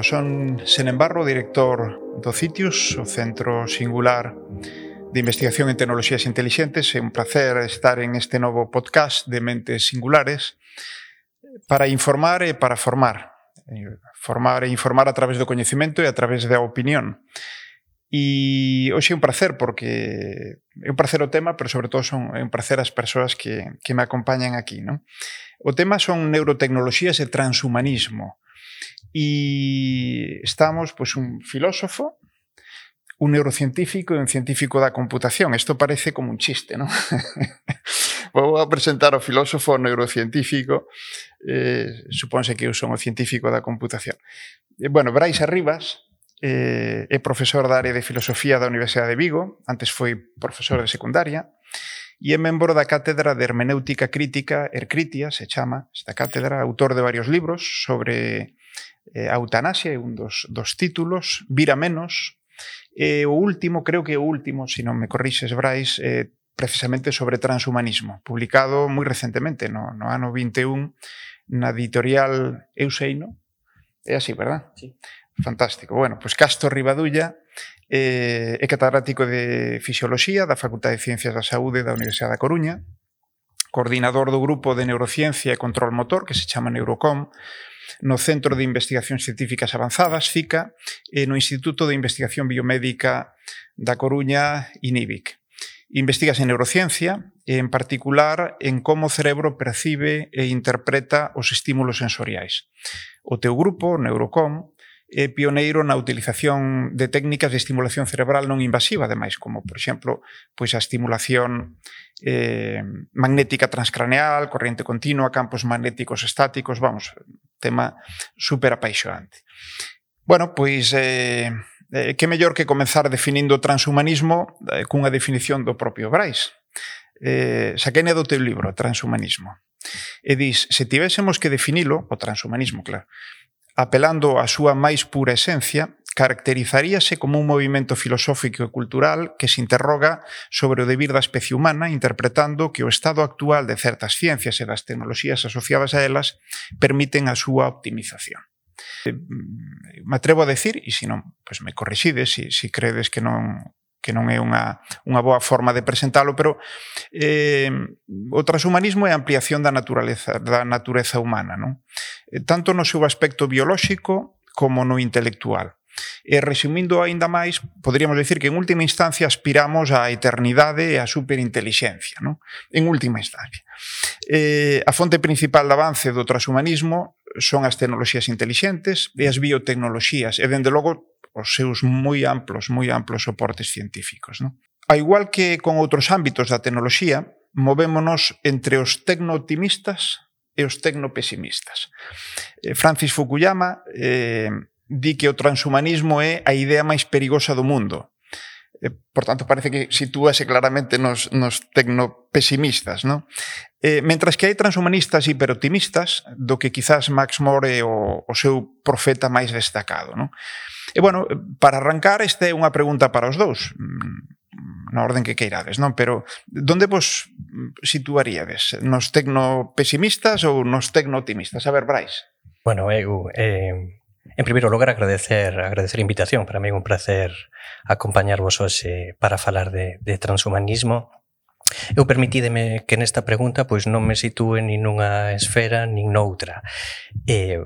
Bueno, son, Senembarro, director do CITIUS, o Centro Singular de Investigación en Tecnologías Intelixentes. É un placer estar en este novo podcast de Mentes Singulares para informar e para formar. Eh, formar e informar a través do coñecemento e a través da opinión. E hoxe é un placer porque é un placer o tema, pero sobre todo son é un placer as persoas que, que me acompañan aquí. Non? O tema son neurotecnologías e transhumanismo y estamos pues un filósofo, un neurocientífico y un científico da computación. Esto parece como un chiste, ¿no? Vou a presentar o filósofo neurocientífico, eh, supónse que eu son o científico da computación. Eh, bueno, Brais Arribas eh, é profesor da área de filosofía da Universidade de Vigo, antes foi profesor de secundaria, e é membro da Cátedra de Hermenéutica Crítica, Hercritia, se chama, esta cátedra, autor de varios libros sobre eh, a eutanasia é un dos, dos títulos, Vira menos, e eh, o último, creo que o último, se non me corrixes, Brais, eh, precisamente sobre transhumanismo, publicado moi recentemente, no, no ano 21, na editorial Euseino. É así, verdad? Sí. Fantástico. Bueno, pois pues Castro Ribadulla eh, é catedrático de Fisioloxía da Facultade de Ciencias da Saúde da Universidade da Coruña, coordinador do grupo de neurociencia e control motor que se chama Neurocom no Centro de Investigacións Científicas Avanzadas, FICA, e no Instituto de Investigación Biomédica da Coruña, INIBIC. Investigas en neurociencia, e en particular en como o cerebro percibe e interpreta os estímulos sensoriais. O teu grupo, Neurocom, é pioneiro na utilización de técnicas de estimulación cerebral non invasiva, ademais, como, por exemplo, pois a estimulación eh, magnética transcraneal, corriente continua, campos magnéticos estáticos, vamos, tema super apaixonante. Bueno, pois eh, eh, que mellor que comenzar definindo o transhumanismo eh, cunha definición do propio Brais. Eh, saquene do teu libro, Transhumanismo. E dis, se tivésemos que definilo, o transhumanismo, claro, apelando á súa máis pura esencia, caracterizaríase como un movimento filosófico e cultural que se interroga sobre o debir da especie humana interpretando que o estado actual de certas ciencias e das tecnoloxías asociadas a elas permiten a súa optimización. Eh, mm, me atrevo a decir, e se non, pois me corrixides se, se credes que non que non é unha, unha boa forma de presentalo, pero eh, o transhumanismo é a ampliación da naturaleza da natureza humana, non? Eh, tanto no seu aspecto biolóxico como no intelectual. E resumindo aínda máis, poderíamos decir que en última instancia aspiramos á eternidade e á superinteligencia, non? En última instancia. Eh, a fonte principal de avance do transhumanismo son as tecnoloxías intelixentes e as biotecnoloxías, e dende logo os seus moi amplos, moi amplos soportes científicos. Non? A igual que con outros ámbitos da tecnoloxía, movémonos entre os tecno-optimistas e os tecno-pesimistas. Eh, Francis Fukuyama eh, di que o transhumanismo é a idea máis perigosa do mundo, eh, por tanto parece que sitúase claramente nos, nos tecnopesimistas, ¿no? Eh, mentras que hai transhumanistas hiperoptimistas, do que quizás Max More é o, o seu profeta máis destacado, ¿no? E, bueno, para arrancar, esta é unha pregunta para os dous mm, na orden que queirades, non? Pero onde vos situaríades? Nos tecnopesimistas ou nos tecno-optimistas? A ver, Brais. Bueno, eu, eh, en primeiro lugar, agradecer agradecer a invitación. Para mí é un placer acompañarvos hoxe para falar de, de transhumanismo. Eu permitídeme que nesta pregunta pois non me sitúe nin nunha esfera nin noutra. Eh,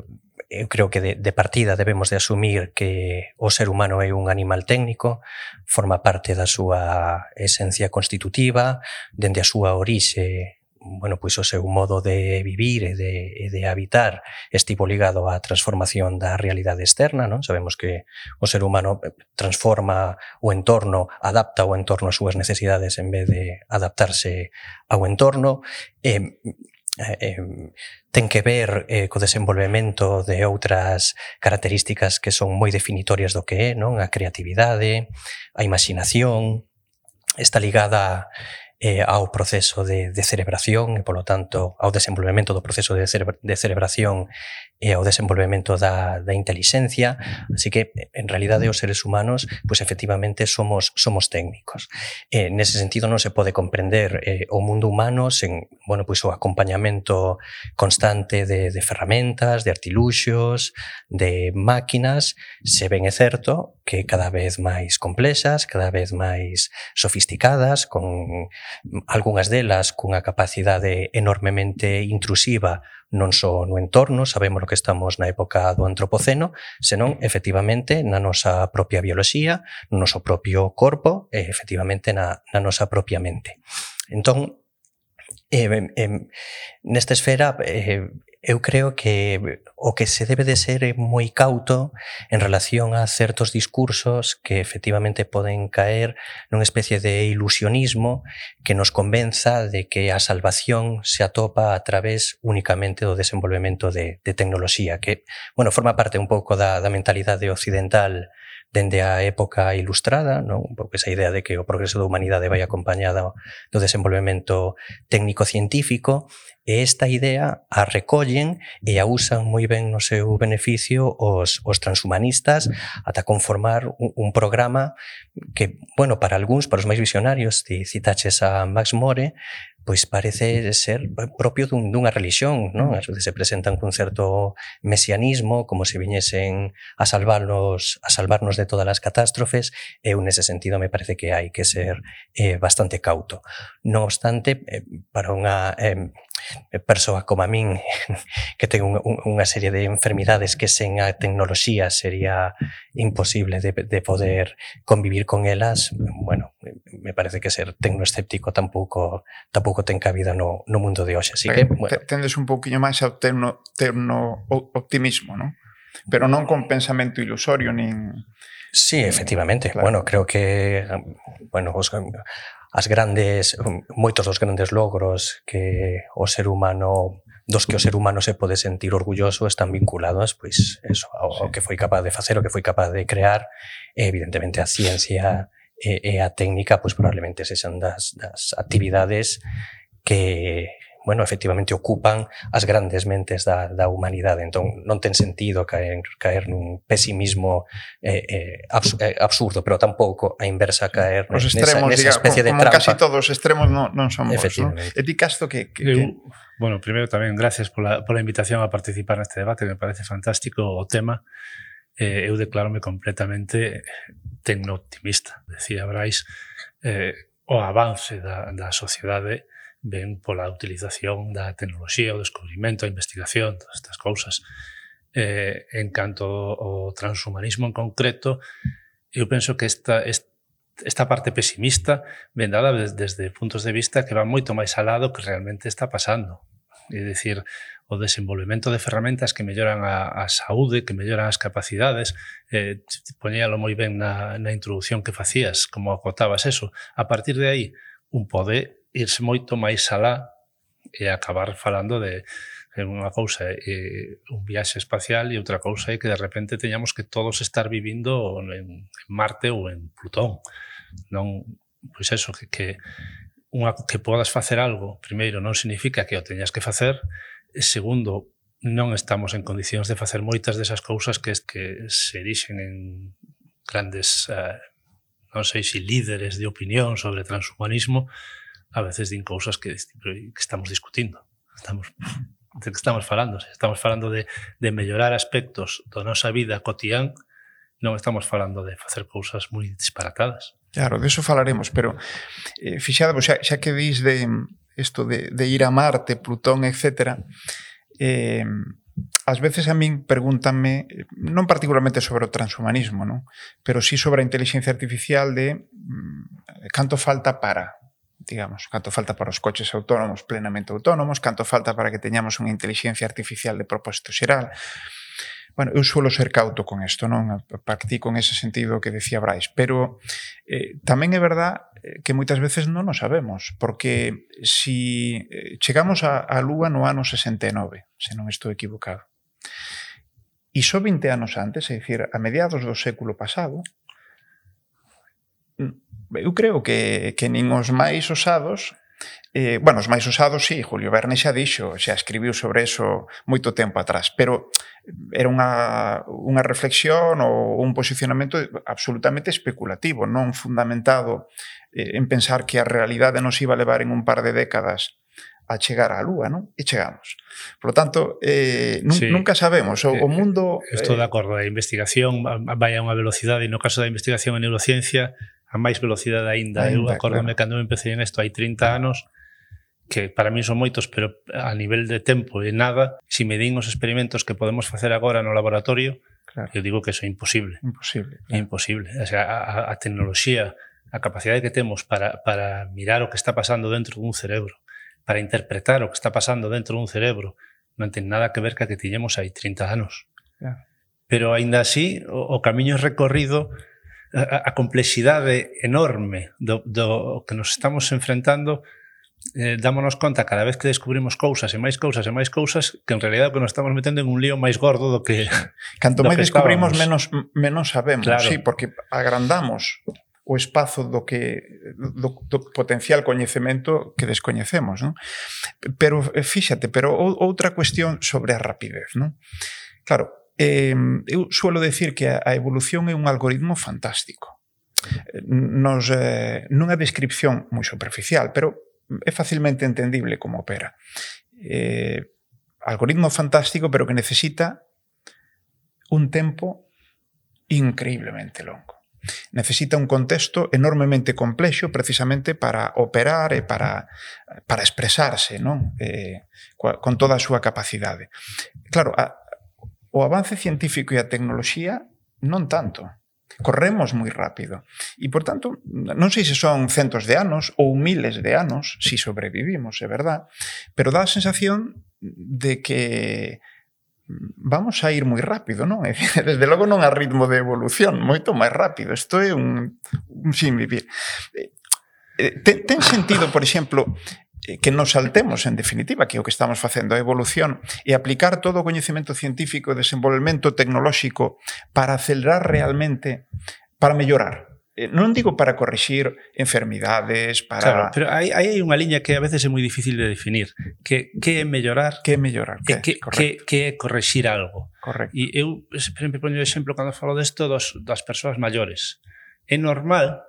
eu creo que de, de partida debemos de asumir que o ser humano é un animal técnico, forma parte da súa esencia constitutiva, dende a súa orixe bueno, pois o seu modo de vivir e de, e de habitar estivo ligado á transformación da realidade externa, non? Sabemos que o ser humano eh, transforma o entorno, adapta o entorno ás súas necesidades en vez de adaptarse ao entorno. E, eh, ten que ver eh, co desenvolvemento de outras características que son moi definitorias do que é, non? A creatividade, a imaginación, está ligada eh, ao proceso de, de cerebración e, polo tanto, ao desenvolvemento do proceso de, cere de cerebración e ao desenvolvemento da, da intelixencia, así que en realidade os seres humanos, pois efectivamente somos somos técnicos. Eh, nese sentido non se pode comprender eh, o mundo humano sen, bueno, pois o acompañamento constante de, de ferramentas, de artiluxos, de máquinas, se ben é certo que cada vez máis complexas, cada vez máis sofisticadas, con algunhas delas cunha capacidade enormemente intrusiva non só no entorno, sabemos o que estamos na época do antropoceno, senón efectivamente na nosa propia bioloxía, no noso propio corpo e efectivamente na, na nosa propia mente. Entón, eh, eh, nesta esfera eh, eu creo que o que se debe de ser é moi cauto en relación a certos discursos que efectivamente poden caer nunha especie de ilusionismo que nos convenza de que a salvación se atopa a través únicamente do desenvolvemento de, de tecnoloxía, que, bueno, forma parte un pouco da, da mentalidade occidental dende a época ilustrada, non? Un pouco esa idea de que o progreso da humanidade vai acompañada do desenvolvemento técnico-científico, e esta idea a recollen e a usan moi ben no seu beneficio os, os transhumanistas ata conformar un, un programa que, bueno, para algúns, para os máis visionarios, ti citaches a Max More, pois parece ser propio dun, dunha religión, non? As veces se presentan cun certo mesianismo, como se viñesen a salvarnos, a salvarnos de todas as catástrofes, e un nese sentido me parece que hai que ser eh, bastante cauto. Non obstante, eh, para unha eh, Eh, persoas como a min que ten un, un, unha serie de enfermidades que sen a tecnoloxía sería imposible de, de poder convivir con elas, bueno, me parece que ser tecnoescéptico tampouco tampouco ten cabida no, no mundo de hoxe, así que, bueno. Tendes un pouquiño máis ao terno, terno optimismo, non? Pero non con pensamento ilusorio, nin... Sí, efectivamente. Claro. Bueno, creo que bueno, os, as grandes moitos dos grandes logros que o ser humano dos que o ser humano se pode sentir orgulloso están vinculados pois eso ao, ao que foi capaz de facer, o que foi capaz de crear, e, evidentemente a ciencia e, e a técnica pois probablemente sexan das das actividades que bueno, efectivamente ocupan as grandes mentes da, da humanidade. Entón, non ten sentido caer, caer nun pesimismo eh, eh, abs, eh, absurdo, pero tampouco a inversa caer os extremos, nesa, nesa especie diga, como, de trampa. Como casi todos os extremos non, non somos. Efectivamente. ¿no? E ti, Casto, que... que, que... Bueno, primeiro tamén gracias pola, pola invitación a participar neste debate, me parece fantástico o tema. Eh, eu declarome completamente tecno-optimista. Decía Brais, eh, o avance da, da sociedade ven pola utilización da tecnoloxía, o descubrimento, a investigación, todas estas cousas. Eh, en canto ao transhumanismo en concreto, eu penso que esta, esta parte pesimista vendada desde, desde puntos de vista que van moito máis alado que realmente está pasando. É dicir, o desenvolvemento de ferramentas que melloran a, a saúde, que melloran as capacidades, eh, poñéalo moi ben na, na introdución que facías, como acotabas eso. A partir de aí, un pode irse moito máis alá e acabar falando de unha cousa é un viaxe espacial e outra cousa é que de repente teñamos que todos estar vivindo en, en Marte ou en Plutón. Non, pois eso, que, que, unha, que podas facer algo, primeiro, non significa que o teñas que facer, e segundo, non estamos en condicións de facer moitas desas cousas que, que se erixen en grandes, eh, non sei se líderes de opinión sobre transhumanismo, a veces din cousas que, que estamos discutindo. Estamos de que estamos falando, estamos falando de, de mellorar aspectos da nosa vida cotián, non estamos falando de facer cousas moi disparatadas. Claro, de eso falaremos, pero eh, fixado, xa, xa que dís de mm, isto de, de ir a Marte, Plutón, etc., eh, ás veces a min pregúntame, non particularmente sobre o transhumanismo, non? pero sí sobre a inteligencia artificial de mm, canto falta para digamos, canto falta para os coches autónomos plenamente autónomos, canto falta para que teñamos unha inteligencia artificial de propósito xeral. Bueno, eu suelo ser cauto con isto, non? Partí con ese sentido que decía Brais, pero eh, tamén é verdad eh, que moitas veces non o sabemos, porque si eh, chegamos á, a Lúa no ano 69, se non estou equivocado, e só 20 anos antes, é dicir, a mediados do século pasado, eu creo que, que nin os máis osados Eh, bueno, os máis usados, sí, Julio Verne xa dixo, xa escribiu sobre eso moito tempo atrás, pero era unha, unha reflexión ou un posicionamento absolutamente especulativo, non fundamentado eh, en pensar que a realidade nos iba a levar en un par de décadas a chegar á Lúa, non? E chegamos. Por lo tanto, eh, nun, sí. nunca sabemos. O, o eh, mundo... Estou eh, de acordo. A investigación vai a unha velocidade, no caso da investigación en neurociencia, a máis velocidade aínda. Eu acordame claro. cando me empecé isto hai 30 anos, que para mí son moitos, pero a nivel de tempo e nada, se si me din os experimentos que podemos facer agora no laboratorio, claro. eu digo que eso é imposible. Imposible. Claro. É imposible. O sea, a, a tecnoloxía, a capacidade que temos para, para mirar o que está pasando dentro dun cerebro, para interpretar o que está pasando dentro dun cerebro, non ten nada que ver ca que tiñemos hai 30 anos. Claro. Pero aínda así, o, o camiño recorrido a, a complexidade enorme do, do que nos estamos enfrentando eh, dámonos conta cada vez que descubrimos cousas e máis cousas e máis cousas que en realidad que nos estamos metendo en un lío máis gordo do que canto máis descubrimos estábamos. menos menos sabemos, claro. sí, porque agrandamos o espazo do que do, do potencial coñecemento que descoñecemos, non? Pero eh, fíxate, pero outra cuestión sobre a rapidez, non? Claro, eh, eu suelo decir que a evolución é un algoritmo fantástico. Nos, eh, nunha descripción moi superficial, pero é facilmente entendible como opera. Eh, algoritmo fantástico, pero que necesita un tempo increíblemente longo. Necesita un contexto enormemente complexo precisamente para operar e para, para expresarse non? Eh, con toda a súa capacidade. Claro, a, O avance científico e a tecnoloxía non tanto. Corremos moi rápido. E, por tanto, non sei se son centos de anos ou miles de anos, se si sobrevivimos, é verdad, pero dá a sensación de que vamos a ir moi rápido, non? Desde logo non a ritmo de evolución, moito máis rápido. Isto é un, un sin vivir. Eh, eh, ten, ten sentido, por exemplo, que nos saltemos, en definitiva, que o que estamos facendo a evolución e aplicar todo o coñecemento científico e desenvolvemento tecnolóxico para acelerar realmente, para mellorar. Eh, non digo para corrixir enfermidades, para... Claro, pero hai, hai unha liña que a veces é moi difícil de definir. Que, que é mellorar? Que é mellorar? Que, que, que, que é corrixir algo? Correcto. E eu sempre poño exemplo cando falo desto dos, das persoas maiores. É normal,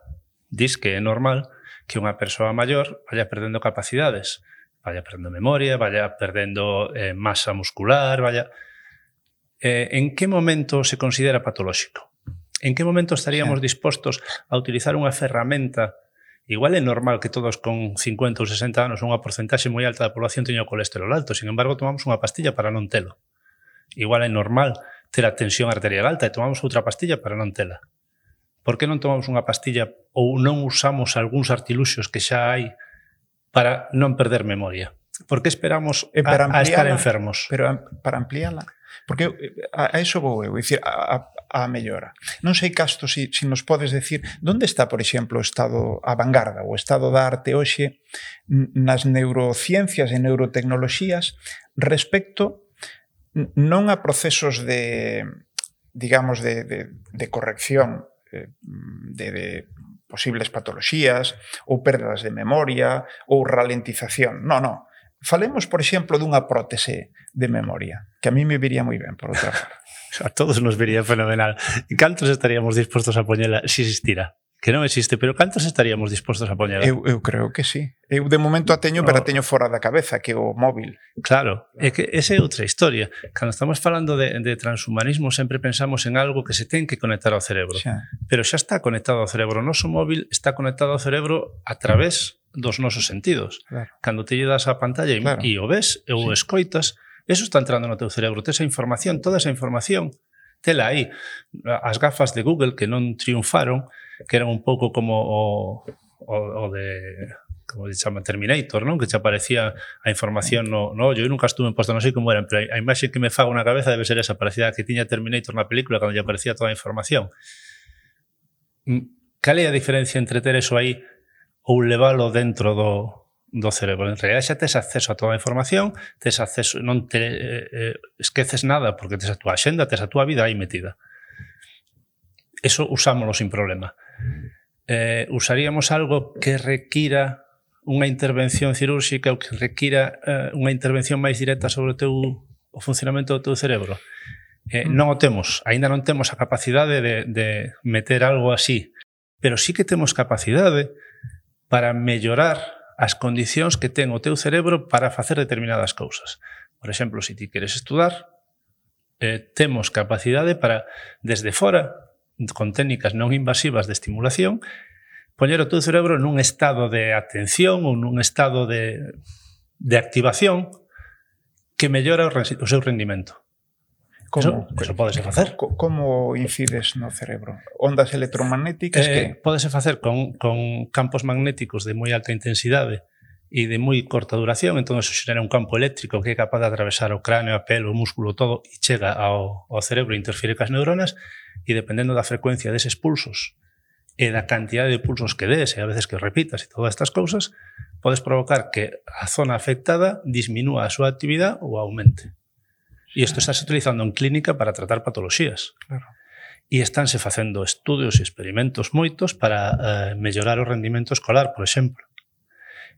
dis que é normal, que unha persoa maior vaya perdendo capacidades, vaya perdendo memoria, vaya perdendo eh, masa muscular, vaya... Eh, en que momento se considera patolóxico? En que momento estaríamos sí. dispostos a utilizar unha ferramenta Igual é normal que todos con 50 ou 60 anos unha porcentaxe moi alta da población teña o colesterol alto, sin embargo tomamos unha pastilla para non telo. Igual é normal ter a tensión arterial alta e tomamos outra pastilla para non tela por que non tomamos unha pastilla ou non usamos algúns artiluxos que xa hai para non perder memoria? Por que esperamos eh, para a, a estar enfermos? Pero para ampliarla. Porque eh, a, a eso vou eu, dicir, a, a, a mellora. Non sei, Casto, se si, si nos podes decir, onde está, por exemplo, o estado a vanguarda, o estado da arte hoxe nas neurociencias e neurotecnoloxías respecto non a procesos de digamos, de, de, de corrección Eh, de, de posibles patoloxías ou perdas de memoria ou ralentización. Non, non. Falemos, por exemplo, dunha prótese de memoria, que a mí me viría moi ben, por outra parte. a todos nos viría fenomenal. Cantos estaríamos dispostos a poñela se si existira? que non existe, pero cantos estaríamos dispostos a poñer? Eu, eu creo que sí. Eu de momento a teño, pero a teño fora da cabeza, que o móvil. Claro, é que esa é outra historia. Cando estamos falando de, de transhumanismo, sempre pensamos en algo que se ten que conectar ao cerebro. Xa. Pero xa está conectado ao cerebro. O noso móvil está conectado ao cerebro a través dos nosos sentidos. Claro. Cando te lledas a pantalla e, claro. e o ves, ou sí. escoitas, eso está entrando no teu cerebro. Te esa información, toda esa información, tela aí. As gafas de Google que non triunfaron, que eran un pouco como o, o, o de como se chama Terminator, non? Que che aparecía a información no, no ollo. Eu nunca estuve en posto, non sei como eran, pero a, imaxe que me fago na cabeza debe ser esa, parecida que tiña Terminator na película, cando lle aparecía toda a información. Mm, cal é a diferencia entre ter eso aí ou leválo dentro do, do cerebro. En realidad xa tes acceso a toda a información, tes acceso, non te eh, eh esqueces nada porque tes a túa xenda, tes a túa vida aí metida. Eso usámoslo sin problema eh, usaríamos algo que requira unha intervención cirúrxica ou que requira eh, unha intervención máis directa sobre o teu o funcionamento do teu cerebro. Eh, mm. non o temos, aínda non temos a capacidade de, de meter algo así, pero sí que temos capacidade para mellorar as condicións que ten o teu cerebro para facer determinadas cousas. Por exemplo, se ti queres estudar, eh, temos capacidade para, desde fora, con técnicas non invasivas de estimulación, poñer o teu cerebro nun estado de atención ou nun estado de, de activación que mellora o, o seu rendimento. Como, eso, eso podese facer. Como incides no cerebro? Ondas electromagnéticas eh, que... Podese facer con, con campos magnéticos de moi alta intensidade e de moi corta duración, entón eso xera un campo eléctrico que é capaz de atravesar o cráneo, a pelo, o músculo, todo, e chega ao, ao cerebro e interfire cas neuronas, e dependendo da frecuencia deses pulsos e da cantidad de pulsos que des, e a veces que repitas e todas estas cousas, podes provocar que a zona afectada disminúa a súa actividade ou aumente. E isto estás utilizando en clínica para tratar patoloxías. Claro e estánse facendo estudios e experimentos moitos para eh, mellorar o rendimento escolar, por exemplo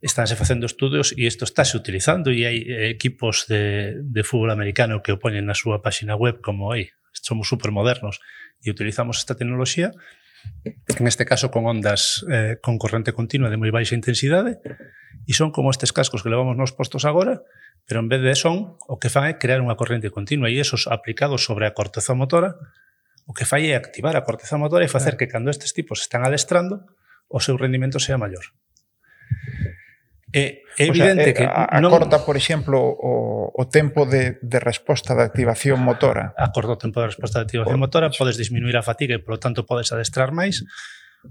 estánse facendo estudios e isto estáse utilizando e hai eh, equipos de, de fútbol americano que o poñen na súa páxina web como aí, somos supermodernos e utilizamos esta tecnoloxía en este caso con ondas eh, con corrente continua de moi baixa intensidade e son como estes cascos que levamos nos postos agora pero en vez de son o que fan é crear unha corrente continua e esos aplicados sobre a corteza motora o que fai é activar a corteza motora e facer que cando estes tipos están adestrando o seu rendimento sea maior. É, é evidente o sea, eh, que a, non... acorta, por exemplo, o, o tempo de, de resposta de activación motora. Acorta o tempo de resposta de activación o, motora, podes disminuir a fatiga e, polo tanto, podes adestrar máis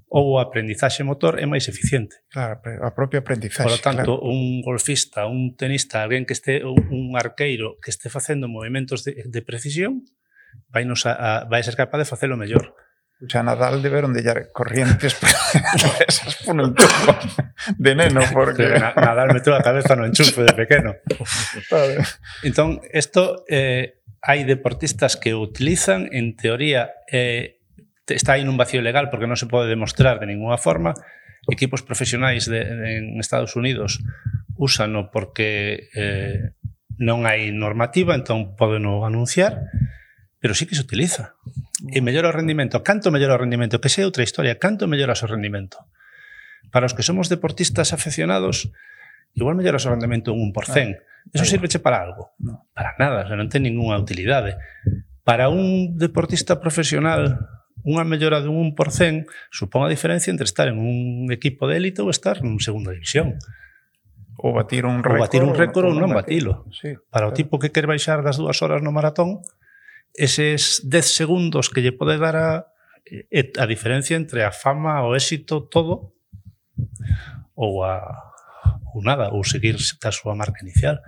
ou o aprendizaxe motor é máis eficiente. Claro, a propia aprendizaxe. Por lo tanto, claro. un golfista, un tenista, alguén que este un arqueiro que este facendo movimentos de, de precisión, vai, nos a, a, vai ser capaz de facelo mellor. Xa Nadal deberon de llar corrientes esas por un tubo de neno, porque... Na, Nadal meteu a cabeza no enchufe de pequeno. entón, isto eh, hai deportistas que utilizan, en teoría, eh, está aí nun vacío legal porque non se pode demostrar de ninguna forma, equipos profesionais de, de, en Estados Unidos úsano porque eh, non hai normativa, entón podeno anunciar, pero sí que se utiliza e mellora o rendimento. Canto mellora o rendimento? Que sei outra historia. Canto mellora o rendimento? Para os que somos deportistas afeccionados, igual mellora o rendimento un 1%. Ah, Eso sirveche para algo? No. Para nada, o sea, non ten ninguna utilidade. Para un deportista profesional, unha mellora dun 1% supón a diferencia entre estar en un equipo de élite ou estar en segunda división. Ou batir un récord. Ou batir un récord ou non batilo. Sí, Para claro. o tipo que quer baixar das dúas horas no maratón, eses 10 segundos que lle pode dar a, a diferencia entre a fama, o éxito, todo, ou a ou nada, ou seguir a súa marca inicial.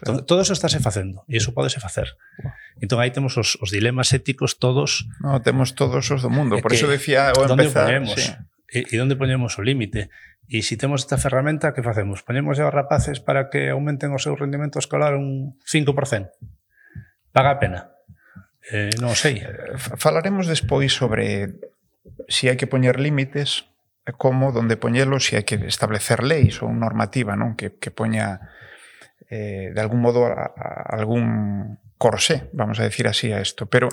Claro. Todo, todo eso estáse facendo, e iso podese facer. Wow. Entón aí temos os, os dilemas éticos todos. No, temos todos os do mundo, por iso eso decía o empezar. Ponemos, sí. e, e onde poñemos o límite? E se si temos esta ferramenta, que facemos? Poñemos aos rapaces para que aumenten o seu rendimento escolar un 5%. Paga a pena. Eh, non sei. Eh, falaremos despois sobre se si hai que poñer límites, como, donde poñelos, se si hai que establecer leis ou normativa non que, que poña eh, de algún modo a, a algún corsé, vamos a decir así a isto. Pero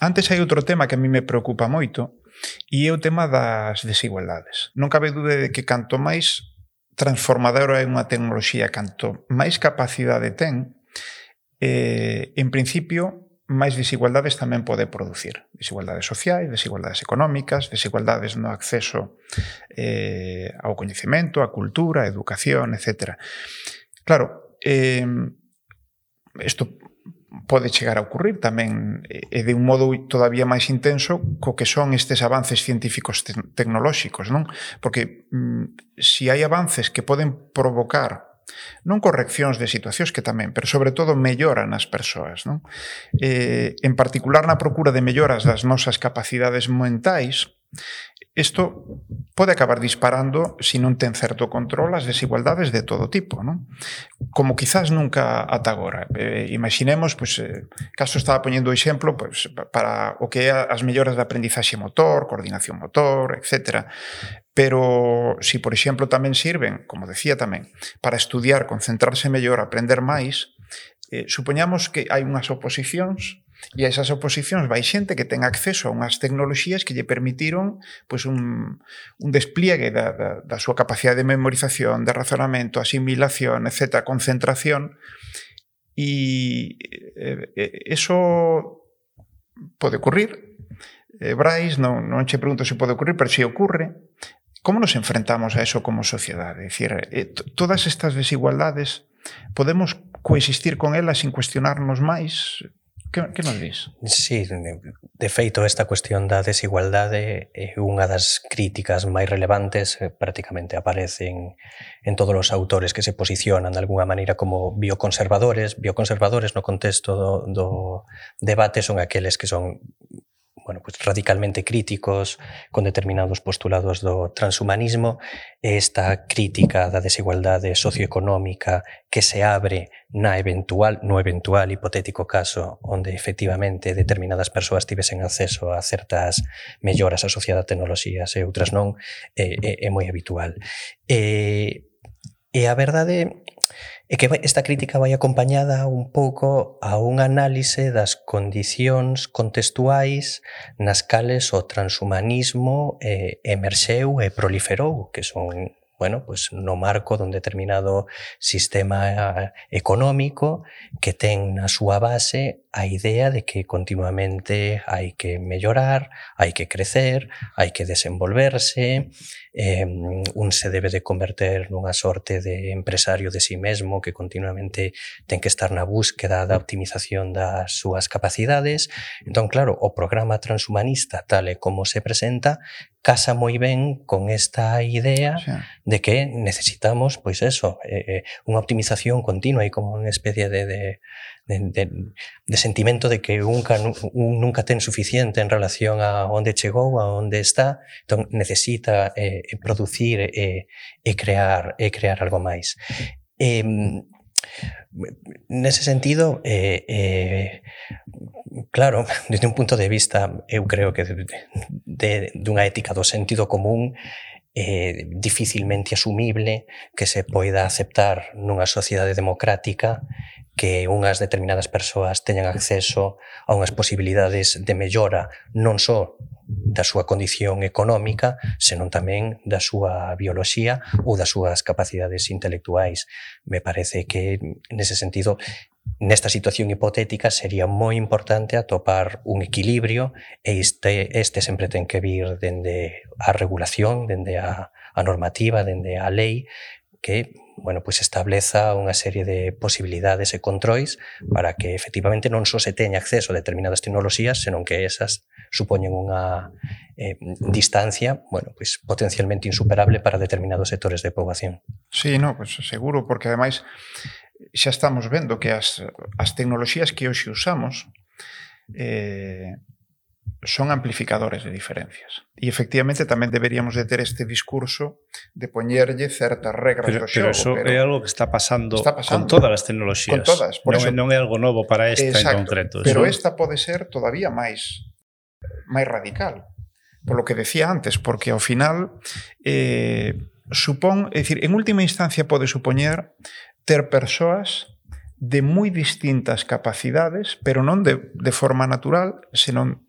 antes hai outro tema que a mí me preocupa moito e é o tema das desigualdades. Non cabe dúda de que canto máis transformadora é unha tecnoloxía, canto máis capacidade ten, eh, en principio máis desigualdades tamén pode producir. Desigualdades sociais, desigualdades económicas, desigualdades no acceso eh, ao coñecemento, á cultura, á educación, etc. Claro, eh, isto pode chegar a ocurrir tamén e de un modo todavía máis intenso co que son estes avances científicos te tecnolóxicos, non? Porque mm, se si hai avances que poden provocar Non correccións de situacións que tamén, pero sobre todo melloran as persoas. Non? Eh, en particular na procura de melloras das nosas capacidades mentais, Isto pode acabar disparando, se non ten certo control, as desigualdades de todo tipo, non? Como quizás nunca ata agora. Eh, imaginemos, pois, eh, caso estaba poñendo o exemplo pois, para o que é as melloras de aprendizaxe motor, coordinación motor, etc. Pero se, si, por exemplo, tamén sirven, como decía tamén, para estudiar, concentrarse mellor, aprender máis, eh, supoñamos que hai unhas oposicións E a esas oposicións vai xente que ten acceso a unhas tecnoloxías que lle permitiron pois, un, un despliegue da, da, da súa capacidade de memorización, de razonamento, asimilación, etc., concentración. E eh, eso pode ocurrir. Eh, Brais, non, non che pregunto se pode ocurrir, pero se ocurre. Como nos enfrentamos a eso como sociedade? É dicir, eh, todas estas desigualdades podemos coexistir con elas sin cuestionarnos máis Que, que nos dis? Sí, de feito, esta cuestión da desigualdade é unha das críticas máis relevantes, eh, prácticamente aparecen en todos os autores que se posicionan de alguna maneira como bioconservadores. Bioconservadores no contexto do, do debate son aqueles que son bueno, pues radicalmente críticos con determinados postulados do transhumanismo, esta crítica da desigualdade socioeconómica que se abre na eventual, no eventual hipotético caso onde efectivamente determinadas persoas tivesen acceso a certas melloras asociadas a tecnoloxías e outras non, é, é, é moi habitual. E, e a verdade e que esta crítica vai acompañada un pouco a un análise das condicións contextuais nas cales o transhumanismo eh, emerxeu e proliferou, que son bueno, pues no marco dun determinado sistema eh, económico que ten na súa base a idea de que continuamente hai que mellorar, hai que crecer, hai que desenvolverse, eh, un se debe de converter nunha sorte de empresario de si sí mesmo que continuamente ten que estar na búsqueda da optimización das súas capacidades. Entón, claro, o programa transhumanista tal e como se presenta casa moi ben con esta idea sí. de que necesitamos, pois eso, eh, eh unha optimización continua e como unha especie de, de de, de, de sentimento de que nunca, un nunca ten suficiente en relación a onde chegou, a onde está, entón necesita eh, producir e, eh, e crear e crear algo máis. Eh, nese sentido, eh, eh, claro, desde un punto de vista, eu creo que de, de, dunha ética do sentido común, eh, dificilmente asumible que se poida aceptar nunha sociedade democrática que unhas determinadas persoas teñan acceso a unhas posibilidades de mellora non só da súa condición económica, senón tamén da súa bioloxía ou das súas capacidades intelectuais. Me parece que, nese sentido, nesta situación hipotética sería moi importante atopar un equilibrio e este, este sempre ten que vir dende a regulación, dende a, a normativa, dende a lei, que bueno, pues estableza unha serie de posibilidades e controis para que efectivamente non só se teña acceso a determinadas tecnoloxías, senón que esas supoñen unha eh, distancia, bueno, pois potencialmente insuperable para determinados sectores de poboación. Sí, no, pois seguro, porque ademais xa estamos vendo que as, as tecnoloxías que hoxe usamos eh, son amplificadores de diferencias. E efectivamente tamén deberíamos de ter este discurso de poñerlle certas regras pero, do xogo. Pero eso pero é algo que está pasando, está pasando con todas as tecnoloxías. Con todas. Por non, eso, non é algo novo para esta exacto, en concreto. Pero eso... esta pode ser todavía máis máis radical. Por lo que decía antes, porque ao final eh, supón, é dicir, en última instancia pode supoñer ter persoas de moi distintas capacidades, pero non de, de forma natural, senón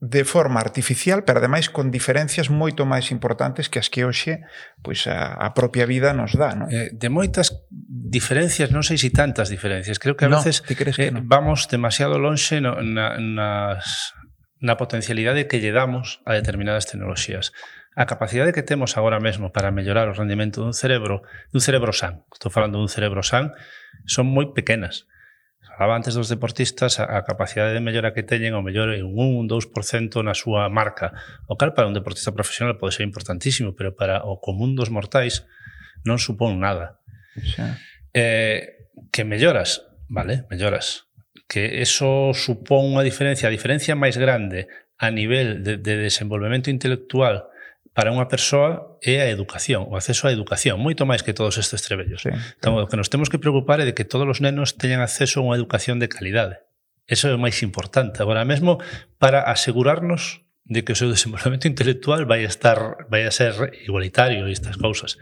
de forma artificial, pero ademais con diferencias moito máis importantes que as que hoxe pois a, a propia vida nos dá, non? Eh, de moitas diferencias, non sei se tantas diferencias, creo que a no, veces crees que eh, no? vamos demasiado lonxe no, na, nas na potencialidade que lle damos a determinadas tecnoloxías. A capacidade que temos agora mesmo para mellorar o rendimento dun cerebro, dun cerebro san, estou falando dun cerebro san, son moi pequenas. Antes dos deportistas a, a capacidade de mellora que teñen ao mellor en un 2% na súa marca. O cal para un deportista profesional pode ser importantísimo, pero para o común dos mortais non supón nada. Xa. Eh, que melloras, vale, melloras. Que eso supón unha diferencia, a diferencia máis grande a nivel de, de desenvolvemento intelectual para unha persoa é a educación, o acceso á educación, moito máis que todos estes trebellos. Sí, entón, o que nos temos que preocupar é de que todos os nenos teñan acceso a unha educación de calidade. Eso é o máis importante agora mesmo para asegurarnos de que o seu desenvolvemento intelectual vai estar vai a ser igualitario e estas cousas.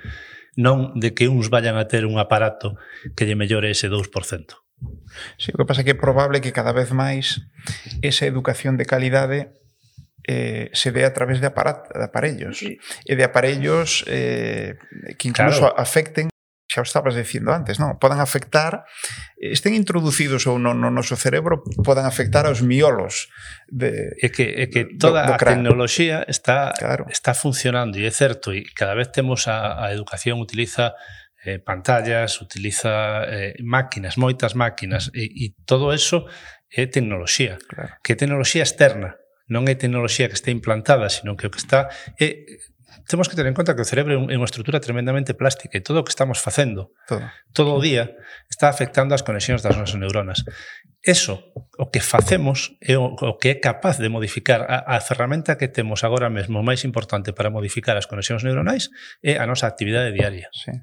Non de que uns vayan a ter un aparato que lle mellore ese 2%. Sí, o que pasa é que é probable que cada vez máis esa educación de calidade eh, se ve a través de, aparat, de aparellos sí. e de aparellos eh, que incluso claro. afecten xa o estabas dicindo antes, non? Podan afectar, eh, estén introducidos ou non no noso cerebro, podan afectar aos miolos de É que é que toda do, do a tecnoloxía está claro. está funcionando e é certo e cada vez temos a, a educación utiliza eh, pantallas, utiliza eh, máquinas, moitas máquinas e, e todo eso é tecnoloxía, claro. que é tecnoloxía externa non é tecnoloxía que está implantada, senón que o que está é temos que ter en conta que o cerebro é unha estrutura tremendamente plástica e todo o que estamos facendo todo, todo o día está afectando as conexións das nosas neuronas. Eso o que facemos é o, o que é capaz de modificar a, a ferramenta que temos agora mesmo máis importante para modificar as conexións neuronais é a nosa actividade diaria. Sí.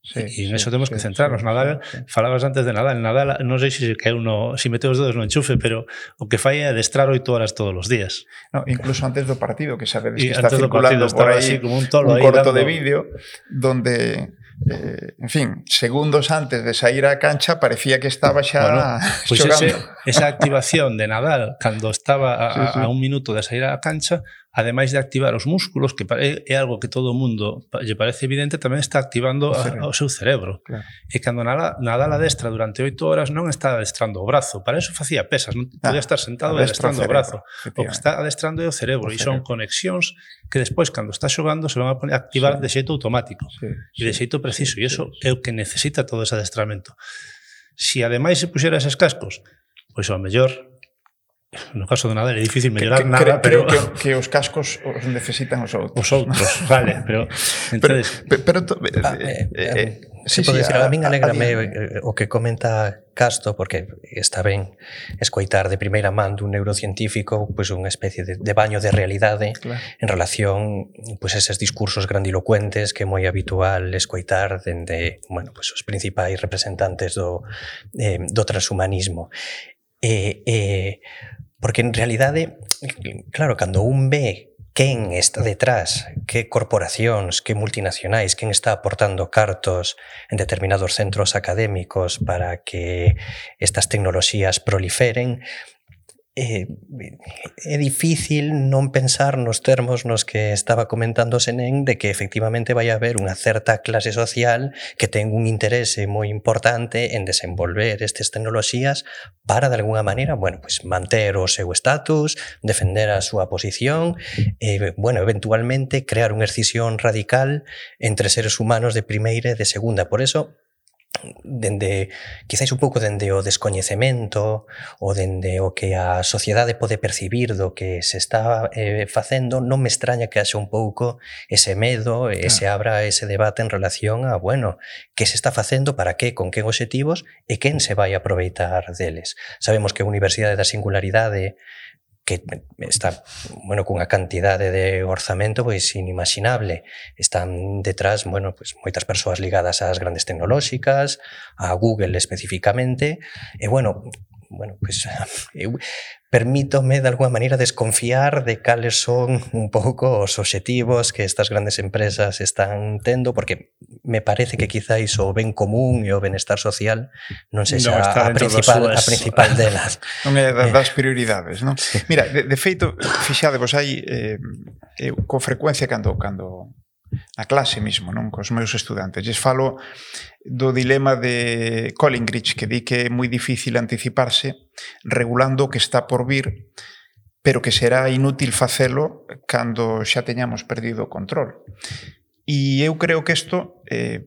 Sí, e en eso sí, temos sí, que centrarnos. Sí, Nadal, sí, sí. falabas antes de Nadal, Nadal non sei se que uno, no, si meteu os dedos no enchufe, pero o que fai é adestrar oito horas todos os días. No, incluso antes do partido, que sabedes que está circulando por aí así, como un, tolo un corto dando... de vídeo donde eh, en fin, segundos antes de sair á cancha parecía que estaba xa bueno, pues ese, esa activación de Nadal cando estaba a, sí, sí. a un minuto de sair á cancha ademais de activar os músculos, que é algo que todo o mundo lle parece evidente, tamén está activando o, cerebro. a, o seu cerebro. Claro. E cando nada, nada la destra durante oito horas non está adestrando o brazo, para eso facía pesas, non ah, podía estar sentado e adestrando o, cerebro, o brazo. O que está adestrando é o cerebro, o e son conexións que despois, cando está xogando, se van a activar sí. de xeito automático sí, sí, e de xeito preciso, sí, e iso sí. é o que necesita todo ese adestramento. Si ademais se puxera eses cascos, pois ao mellor no caso de nada é difícil mellorar que, que, nada, creo, pero creo que, que os cascos os necesitan os outros. Os outros, vale, pero entonces pero, pero, pero eh, ah, eh, eh, eh, eh, sí, sí, decir, a, a min alegrame a, a, eh, o que comenta Casto porque está ben escoitar de primeira man dun neurocientífico pois pues, unha especie de, de baño de realidade claro. en relación pois pues, eses discursos grandilocuentes que é moi habitual escoitar dende, bueno, pois pues, os principais representantes do eh, do transhumanismo. E, e, porque en realidade, eh, claro, cando un ve quen está detrás, que corporacións, que multinacionais, quen está aportando cartos en determinados centros académicos para que estas tecnoloxías proliferen, eh, é difícil non pensar nos termos nos que estaba comentando Senén de que efectivamente vai haber unha certa clase social que ten un interese moi importante en desenvolver estas tecnoloxías para, de alguna maneira, bueno, pues, manter o seu estatus, defender a súa posición, e, eh, bueno, eventualmente crear unha excisión radical entre seres humanos de primeira e de segunda. Por eso, dende quizáis un pouco dende o descoñecemento ou dende o que a sociedade pode percibir do que se está eh, facendo, non me extraña que haxe un pouco ese medo, claro. ese abra ese debate en relación a, bueno, que se está facendo, para que, con que obxectivos e quen se vai aproveitar deles. Sabemos que a Universidade da Singularidade que está, bueno, cunha cantidade de orzamento pois inimaginable. Están detrás, bueno, pois moitas persoas ligadas ás grandes tecnolóxicas, a Google especificamente, e bueno, bueno, pois eu permítome de alguma maneira desconfiar de cales son un pouco os obxectivos que estas grandes empresas están tendo, porque me parece que quizáis o ben común e o benestar social non se xa no, a, principal, das súas... a principal delas. Non é das prioridades, non? Sí. Mira, de, de feito, fixade, vos hai eh, eh eu, co frecuencia cando, cando na clase mesmo, non cos meus estudantes. Lles falo do dilema de Collingridge, que di que é moi difícil anticiparse regulando o que está por vir, pero que será inútil facelo cando xa teñamos perdido o control. E eu creo que isto, eh,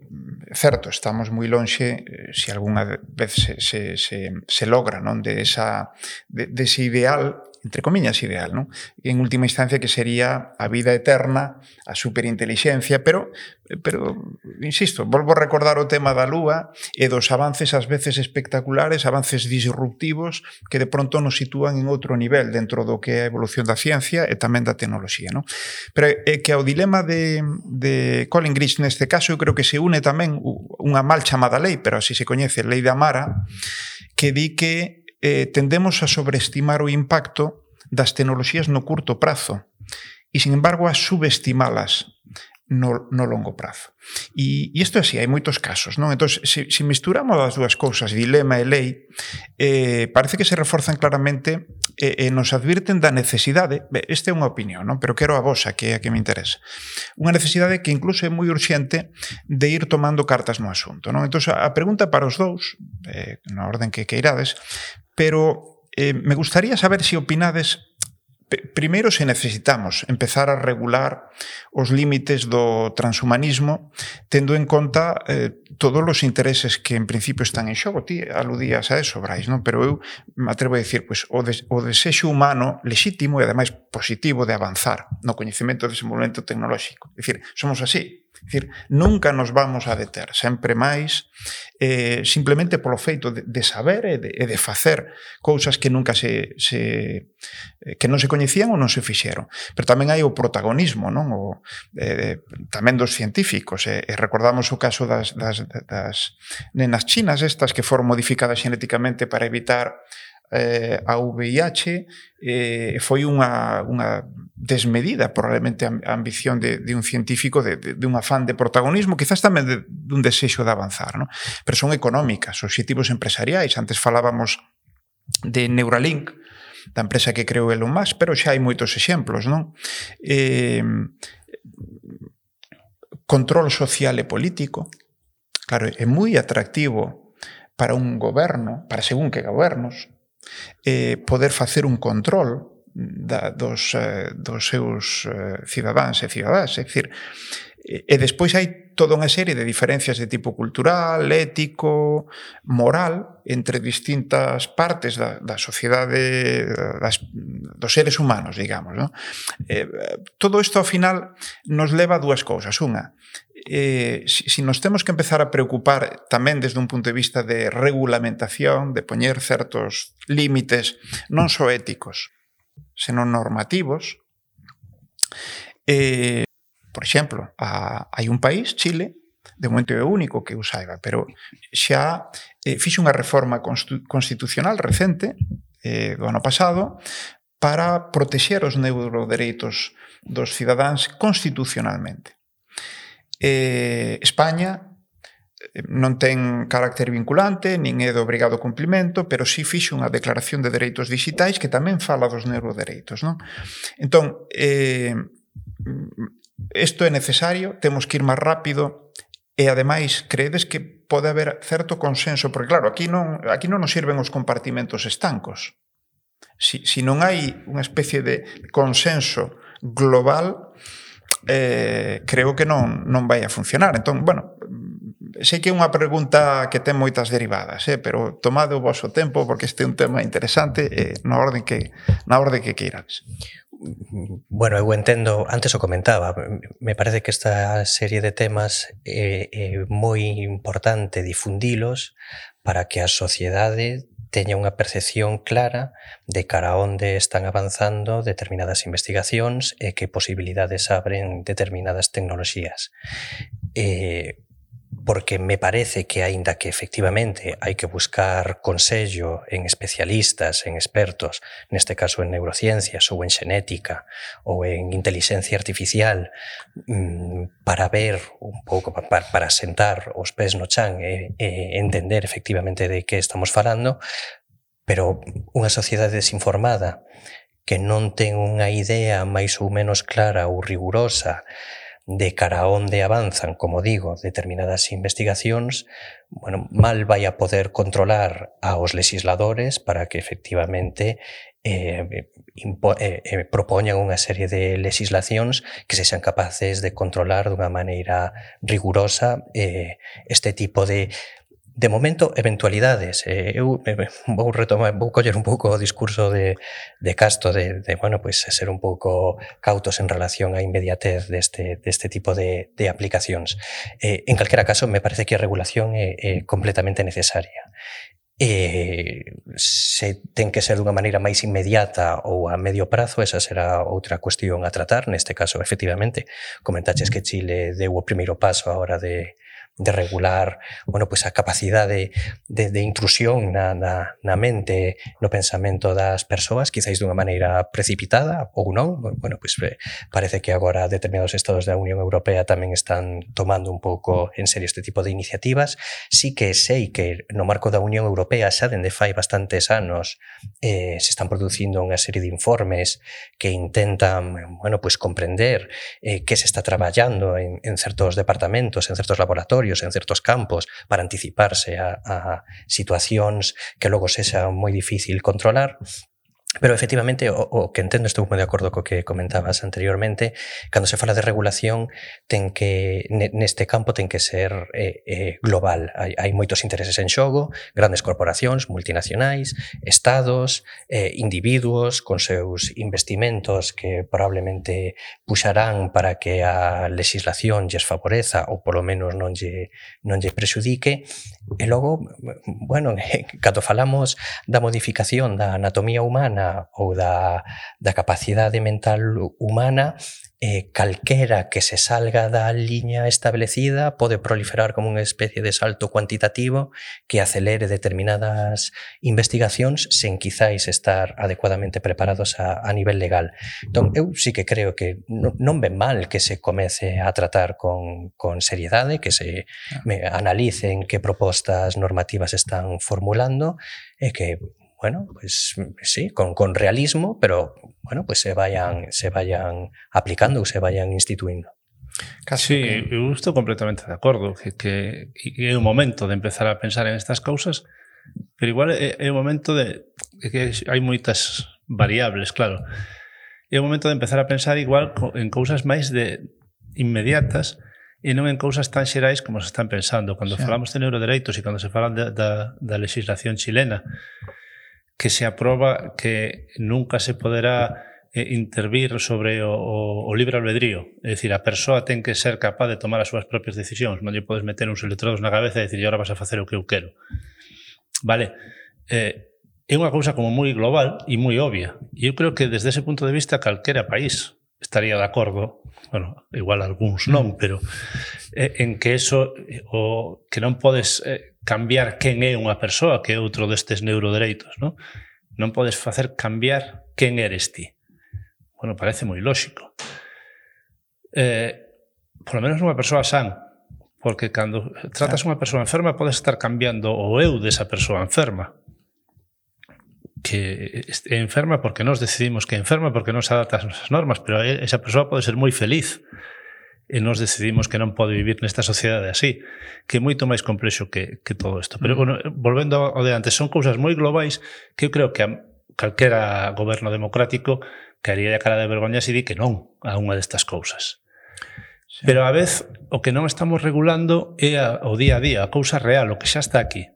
certo, estamos moi lonxe, eh, se algunha vez se, se, se, se logra, non de esa, de, de ese ideal entre comillas, ideal, non? En última instancia que sería a vida eterna, a superinteligencia, pero pero insisto, volvo a recordar o tema da lúa e dos avances ás veces espectaculares, avances disruptivos que de pronto nos sitúan en outro nivel dentro do que é a evolución da ciencia e tamén da tecnoloxía, non? Pero é que ao dilema de de Colin Grist neste caso eu creo que se une tamén unha mal chamada lei, pero así se coñece, lei da Mara, que di que eh, tendemos a sobreestimar o impacto das tecnoloxías no curto prazo e, sin embargo, a subestimalas no, no longo prazo. E, e isto é así, hai moitos casos. non Entón, se, se misturamos as dúas cousas, dilema e lei, eh, parece que se reforzan claramente e, e nos advirten da necesidade, esta é unha opinión, non? pero quero a vosa, que é a que me interesa, unha necesidade que incluso é moi urxente de ir tomando cartas no asunto. Non? Entón, a pregunta para os dous, eh, na orden que queirades, pero eh, me gustaría saber se si opinades Primeiro, se necesitamos empezar a regular os límites do transhumanismo tendo en conta eh, todos os intereses que en principio están en xogo. Ti aludías a eso, Brais, non? pero eu me atrevo a dicir pois, o, des o desexo humano lexítimo e ademais positivo de avanzar no coñecemento e desenvolvemento tecnolóxico. É dicir, somos así, Decir, nunca nos vamos a deter, sempre máis, eh, simplemente polo feito de, de saber e de, e de facer cousas que nunca se, se eh, que non se coñecían ou non se fixeron. Pero tamén hai o protagonismo, non? O, eh, tamén dos científicos. E, eh, e recordamos o caso das, das, das nenas chinas estas que foron modificadas xenéticamente para evitar eh, ao VIH eh, foi unha, unha desmedida probablemente a ambición de, de un científico de, de, de un afán de protagonismo quizás tamén de, un desexo de avanzar no? pero son económicas, objetivos empresariais antes falábamos de Neuralink da empresa que creou Elon Musk pero xa hai moitos exemplos non? Eh, control social e político claro, é moi atractivo para un goberno, para según que gobernos, eh, poder facer un control da, dos, eh, dos seus eh, cidadáns e cidadás. É dicir, e, e despois hai toda unha serie de diferencias de tipo cultural, ético, moral entre distintas partes da, da sociedade das, dos seres humanos, digamos. No? Eh, todo isto, ao final, nos leva a dúas cousas. Unha, eh, si, si nos temos que empezar a preocupar tamén desde un punto de vista de regulamentación, de poñer certos límites non só éticos, senón normativos, eh, por exemplo, a, hai un país, Chile, de momento é o único que o saiba, pero xa eh, fixe unha reforma constitucional recente eh, do ano pasado para protexer os neurodereitos dos cidadáns constitucionalmente eh, España eh, non ten carácter vinculante, nin é de obrigado cumplimento, pero si sí fixe unha declaración de dereitos digitais que tamén fala dos neurodereitos. Non? Entón, eh, isto é necesario, temos que ir máis rápido e ademais credes que pode haber certo consenso, porque claro, aquí non aquí non nos sirven os compartimentos estancos. Si, si non hai unha especie de consenso global, eh, creo que non, non vai a funcionar. Entón, bueno, sei que é unha pregunta que ten moitas derivadas, eh, pero tomade o vosso tempo porque este é un tema interesante eh, na orde que na orde que queirades. Bueno, eu entendo, antes o comentaba, me parece que esta serie de temas é, é moi importante difundilos para que a sociedade teña unha percepción clara de cara onde están avanzando determinadas investigacións e que posibilidades abren determinadas tecnoloxías. Eh, porque me parece que aínda que efectivamente hai que buscar consello en especialistas, en expertos, neste caso en neurociencias ou en xenética ou en inteligencia artificial mm, para ver un pouco para, para sentar os pés no chan e, e entender efectivamente de que estamos falando, pero unha sociedade desinformada que non ten unha idea máis ou menos clara ou rigurosa de cara a onde avanzan, como digo, determinadas investigacións, bueno, mal vai a poder controlar aos legisladores para que efectivamente eh, impo, eh, eh, propoñan unha serie de legislacións que sexan capaces de controlar dunha maneira rigurosa eh, este tipo de de momento, eventualidades. Eh, eu eh, eh, vou retomar, vou coller un pouco o discurso de, de Casto de, de, bueno, pues, ser un pouco cautos en relación á inmediatez deste, deste tipo de, de aplicacións. Eh, en calquera caso, me parece que a regulación é, é completamente necesaria. Eh, se ten que ser dunha maneira máis inmediata ou a medio prazo, esa será outra cuestión a tratar. Neste caso, efectivamente, comentaches que Chile deu o primeiro paso a hora de, de regular bueno, pues a capacidade de, de intrusión na, na, na mente, no pensamento das persoas, quizáis dunha maneira precipitada ou non. Bueno, pues eh, parece que agora determinados estados da Unión Europea tamén están tomando un pouco en serio este tipo de iniciativas. Sí que sei que no marco da Unión Europea xa dende fai bastantes anos eh, se están producindo unha serie de informes que intentan bueno, pues comprender eh, que se está traballando en, en certos departamentos, en certos laboratorios, en certos campos para anticiparse a, situacións que logo sexa moi difícil controlar Pero efectivamente, o, o que entendo, estou moi de acordo co que comentabas anteriormente, cando se fala de regulación, ten que neste campo ten que ser eh, eh, global. Hai, hai moitos intereses en xogo, grandes corporacións, multinacionais, estados, eh, individuos con seus investimentos que probablemente puxarán para que a legislación lles favoreza ou polo menos non lle, non lle prexudique. E logo, bueno, cando falamos da modificación da anatomía humana humana ou da, da capacidade mental humana eh, calquera que se salga da liña establecida pode proliferar como unha especie de salto cuantitativo que acelere determinadas investigacións sen quizáis estar adecuadamente preparados a, a nivel legal. Entón, eu sí que creo que non, non ven mal que se comece a tratar con, con seriedade, que se ah. me analicen que propostas normativas están formulando e que bueno, pues sí, con, con, realismo, pero bueno, pues se vayan, se vayan aplicando, se vayan instituyendo. Casi. Sí, eu estou completamente de acordo que, que é o momento de empezar a pensar en estas cousas, pero igual é, é o momento de, de que hai moitas variables, claro. É o momento de empezar a pensar igual en cousas máis de inmediatas e non en cousas tan xerais como se están pensando. Cando sí. falamos de neurodereitos e cando se falan de, da, da legislación chilena, que se aproba que nunca se poderá eh, intervir sobre o, o, o libre albedrío. É dicir, a persoa ten que ser capaz de tomar as súas propias decisións. Non lle podes meter uns electrodos na cabeza e dicir, agora vas a facer o que eu quero. Vale. Eh, é unha cousa como moi global e moi obvia. E eu creo que desde ese punto de vista calquera país estaría de acordo, bueno, igual algúns non, pero eh, en que eso, eh, o, que non podes eh, cambiar quen é unha persoa, que é outro destes neurodereitos, non? Non podes facer cambiar quen eres ti. Bueno, parece moi lógico. Eh, por lo menos unha persoa san, porque cando tratas unha persoa enferma podes estar cambiando o eu desa persoa enferma que é enferma porque nós decidimos que é enferma porque non se adapta ás normas, pero esa persoa pode ser moi feliz e nos decidimos que non pode vivir nesta sociedade así, que é moito máis complexo que, que todo isto. Pero, mm. bueno, volvendo ao de antes, son cousas moi globais que eu creo que a calquera goberno democrático caería a cara de vergoña se di que non a unha destas cousas. Sí. Pero a vez, o que non estamos regulando é a, o día a día, a cousa real, o que xa está aquí.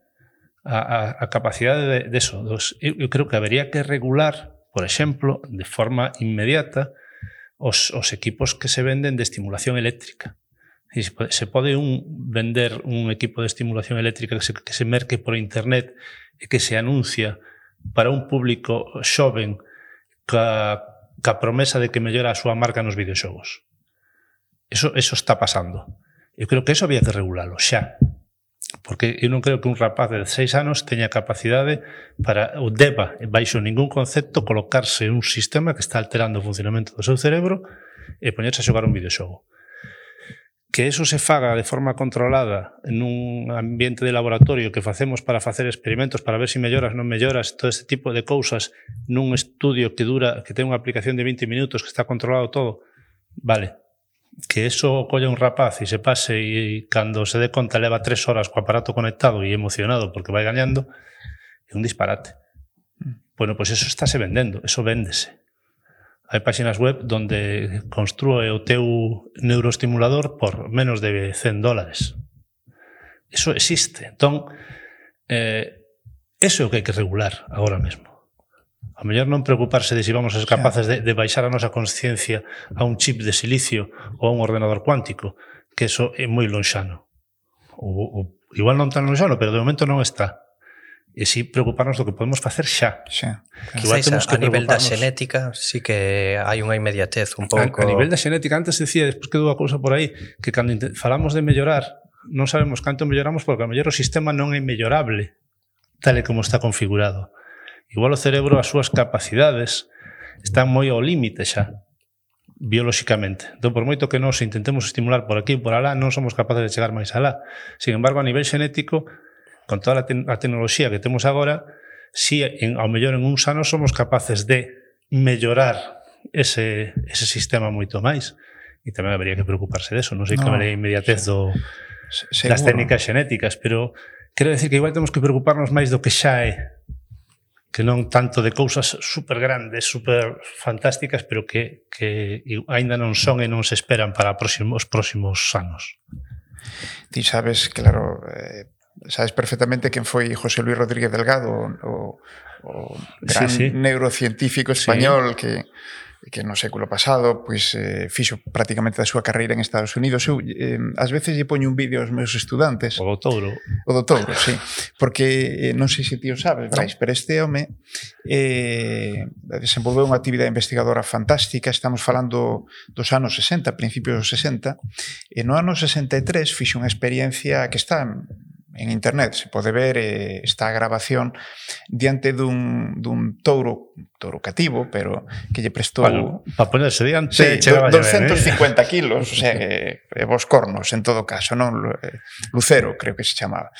A, a, a capacidade de, de eso. Dos, eu, eu creo que habería que regular, por exemplo, de forma inmediata, os, os equipos que se venden de estimulación eléctrica. E se pode un vender un equipo de estimulación eléctrica que se, que se merque por internet e que se anuncia para un público xoven ca, ca promesa de que mellora a súa marca nos videoxogos. Eso, eso está pasando. Eu creo que eso había que regularlo xa. Porque eu non creo que un rapaz de 16 anos teña capacidade para, ou deba, baixo ningún concepto, colocarse un sistema que está alterando o funcionamento do seu cerebro e poñerse a xogar un videoxogo. Que eso se faga de forma controlada nun ambiente de laboratorio que facemos para facer experimentos para ver se si melloras, non melloras, todo este tipo de cousas nun estudio que dura, que ten unha aplicación de 20 minutos, que está controlado todo, vale, que eso colla un rapaz e se pase e cando se dé conta leva tres horas co aparato conectado e emocionado porque vai gañando, é un disparate. Mm. Bueno, pois pues eso estáse vendendo, eso véndese. Hai páxinas web donde construe o teu neuroestimulador por menos de 100 dólares. Eso existe. Entón, eh, eso é o que hai que regular agora mesmo. A mellor non preocuparse de se si vamos a ser capaces de, de baixar a nosa consciencia a un chip de silicio ou a un ordenador cuántico, que eso é moi lonxano. O, o, igual non tan lonxano, pero de momento non está. E si preocuparnos do que podemos facer xa. Xa. Que igual temos que a nivel da xenética sí que hai unha inmediatez un pouco. A, a nivel da xenética, antes decía, despois quedou a cousa por aí, que cando falamos de mellorar, non sabemos canto melloramos porque a mellor o sistema non é mellorable tal e como está configurado. Igual o cerebro as súas capacidades están moi ao límite xa biolóxicamente. Entón, por moito que nós intentemos estimular por aquí e por alá, non somos capaces de chegar máis alá. Sin embargo, a nivel xenético, con toda a, te a tecnoloxía que temos agora, si en, ao mellor en uns anos somos capaces de mellorar ese, ese sistema moito máis. E tamén habería que preocuparse deso. Non sei no, que a inmediatez do, seguro. das técnicas xenéticas, pero quero decir que igual temos que preocuparnos máis do que xa é que non tanto de cousas super grandes, super fantásticas, pero que, que aínda non son e non se esperan para próximos, os próximos anos. Ti sabes, claro, eh, sabes perfectamente quen foi José Luis Rodríguez Delgado, o, o gran sí, sí. neurocientífico español sí. que que no século pasado pois eh, fixo prácticamente a súa carreira en Estados Unidos. Eu eh, ás veces lle poño un vídeo aos meus estudantes. O do touro. O do touro, sí. Porque eh, non sei se ti o sabes, Brais, no. pero este home eh, desenvolveu unha actividade investigadora fantástica. Estamos falando dos anos 60, principios dos 60. E no ano 63 fixo unha experiencia que está en internet se pode ver eh, esta grabación diante dun, dun touro, touro cativo, pero que lle prestou... para para ponerse diante... Sí, 250 ver, eh? kilos, o sea, eh, vos cornos, en todo caso, non? Eh, lucero, creo que se chamaba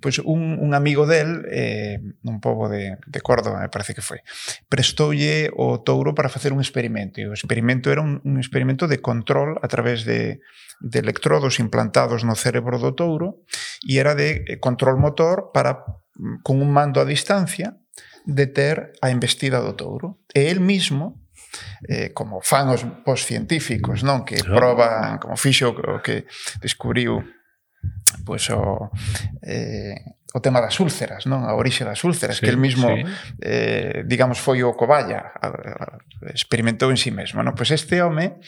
pois un, un amigo del eh, un pobo de, de Córdoba, me parece que foi prestoulle o touro para facer un experimento. E o experimento era un, un experimento de control a través de, de electrodos implantados no cerebro do touro e era de eh, control motor para mm, con un mando a distancia deter a embestida do touro. E el mismo eh, como fan os científicos non? Que proban, como fixo o que descubriu pois o, eh, o tema das úlceras, non? A orixe das úlceras, sí, que el mismo sí. eh, digamos foi o coballa, a, a, experimentou en si sí mesmo, non? Pois este home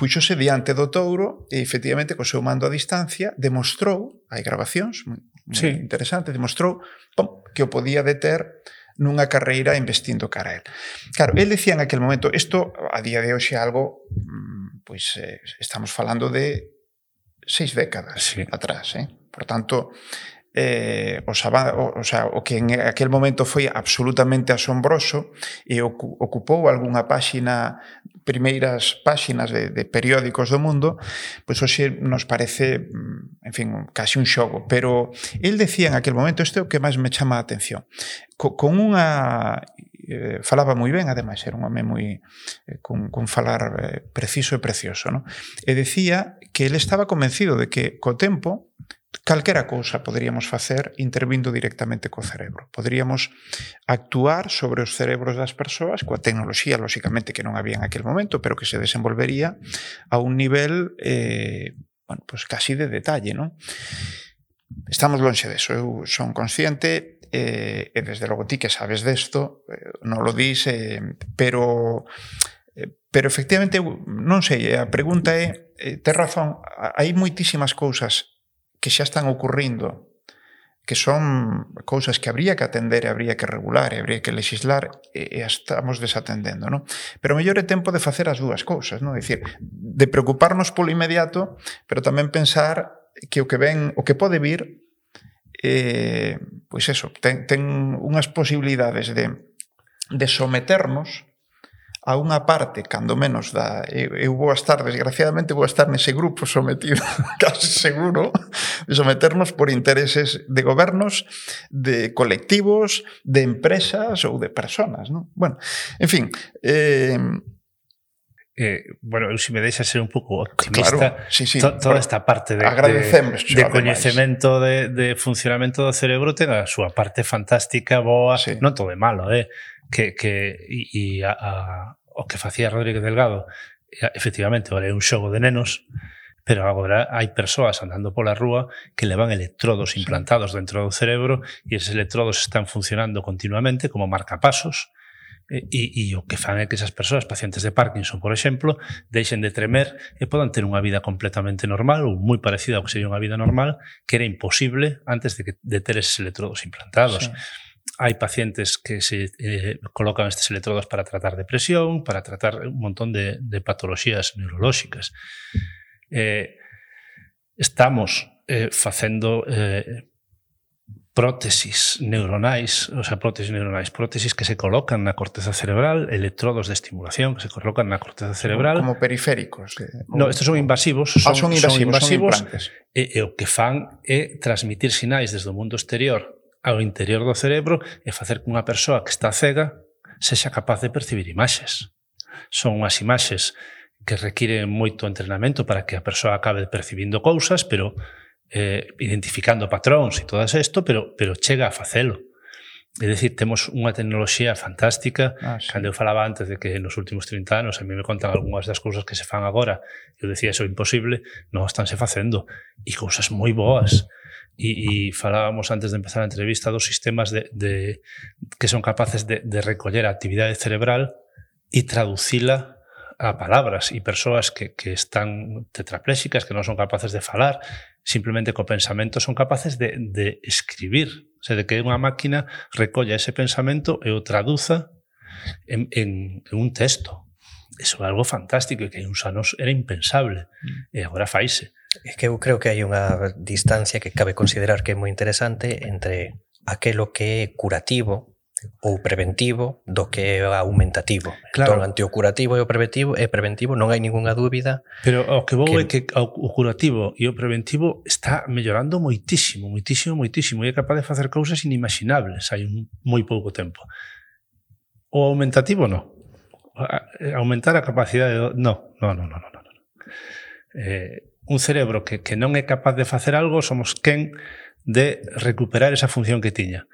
puxose diante do touro e efectivamente co seu mando a distancia demostrou, hai grabacións moi, sí. interesantes, demostrou pom, que o podía deter nunha carreira investindo cara a él. Claro, el decía en aquel momento, isto a día de hoxe é algo mm, pois eh, estamos falando de seis décadas sí. atrás. Eh? Por tanto, eh, o, o, o, sea, o que en aquel momento foi absolutamente asombroso e ocupou algunha páxina primeiras páxinas de, de periódicos do mundo, pois hoxe nos parece, mm, en fin, casi un xogo. Pero el decía en aquel momento, este é o que máis me chama a atención, co, con unha eh, falaba moi ben, ademais era un home moi eh, con, con falar eh, preciso e precioso, no? E decía que ele estaba convencido de que co tempo calquera cousa poderíamos facer intervindo directamente co cerebro. Poderíamos actuar sobre os cerebros das persoas coa tecnoloxía, lóxicamente, que non había en aquel momento, pero que se desenvolvería a un nivel eh, bueno, pues casi de detalle. Non? Estamos lonxe deso, eu son consciente, eh, e desde logo ti que sabes desto, eh, non lo dis, eh, pero eh, pero efectivamente non sei, eh, a pregunta é, eh, razón, hai moitísimas cousas que xa están ocurrindo que son cousas que habría que atender e habría que regular e habría que legislar e, e estamos desatendendo, non? Pero mellor é tempo de facer as dúas cousas, non? É dicir, de preocuparnos polo inmediato, pero tamén pensar que o que ven, o que pode vir eh, pois eso, ten, ten unhas posibilidades de, de someternos a unha parte, cando menos da eu, eu vou estar, desgraciadamente vou estar nese grupo sometido, casi seguro, de someternos por intereses de gobernos, de colectivos, de empresas ou de personas, non? Bueno, en fin, eh eh, bueno, eu se me deixa ser un pouco optimista claro, sí, sí, to, toda esta parte de, de, de coñecemento de, de funcionamento do cerebro ten a súa parte fantástica, boa sí. non todo é malo, eh? que, que e, e a, a, o que facía Rodríguez Delgado eh, efectivamente, vale, un xogo de nenos pero agora hai persoas andando pola rúa que levan electrodos implantados dentro do cerebro e eses electrodos están funcionando continuamente como marcapasos E, e, e o que fan é que esas persoas, pacientes de Parkinson, por exemplo, deixen de tremer e podan ter unha vida completamente normal ou moi parecida ao que sería unha vida normal que era imposible antes de, que, de ter eses electrodos implantados. Sí. Hai pacientes que se eh, colocan estes electrodos para tratar depresión, para tratar un montón de, de patologías neurolóxicas. Eh, estamos eh, facendo eh, prótesis neuronais, o sea, prótesis neuronais, prótesis que se colocan na corteza cerebral, electrodos de estimulación que se colocan na corteza cerebral. Como periféricos. Que, no, estos son invasivos. Ah, son, ah, son invasivos, son invasivos son e, e o que fan é transmitir sinais desde o mundo exterior ao interior do cerebro e facer que unha persoa que está cega sexa capaz de percibir imaxes. Son unhas imaxes que requiren moito entrenamento para que a persoa acabe percibindo cousas, pero eh, identificando patróns e todas isto, pero, pero chega a facelo. É dicir, temos unha tecnoloxía fantástica. Ah, sí. Cando eu falaba antes de que nos últimos 30 anos a mí me contan algunhas das cousas que se fan agora, eu decía, eso é imposible, non estánse facendo. E cousas moi boas. E, e falábamos antes de empezar a entrevista dos sistemas de, de que son capaces de, de recoller a actividade cerebral e traducila a palabras e persoas que, que están tetrapléxicas, que non son capaces de falar, simplemente co pensamento son capaces de, de escribir, o sea, de que unha máquina recolla ese pensamento e o traduza en, en, en un texto. Eso é algo fantástico e que hai uns anos era impensable e agora faise. É que eu creo que hai unha distancia que cabe considerar que é moi interesante entre aquelo que é curativo ou preventivo do que é aumentativo. Entón, claro. Entón, ante o curativo e o preventivo, é preventivo non hai ningunha dúbida. Pero o que vou que... é que o curativo e o preventivo está mellorando moitísimo, moitísimo, moitísimo e é capaz de facer cousas inimaginables hai un, moi pouco tempo. O aumentativo non. Aumentar a capacidade do... non, non, non, non, No, no. Eh, un cerebro que, que non é capaz de facer algo somos quen de recuperar esa función que tiña.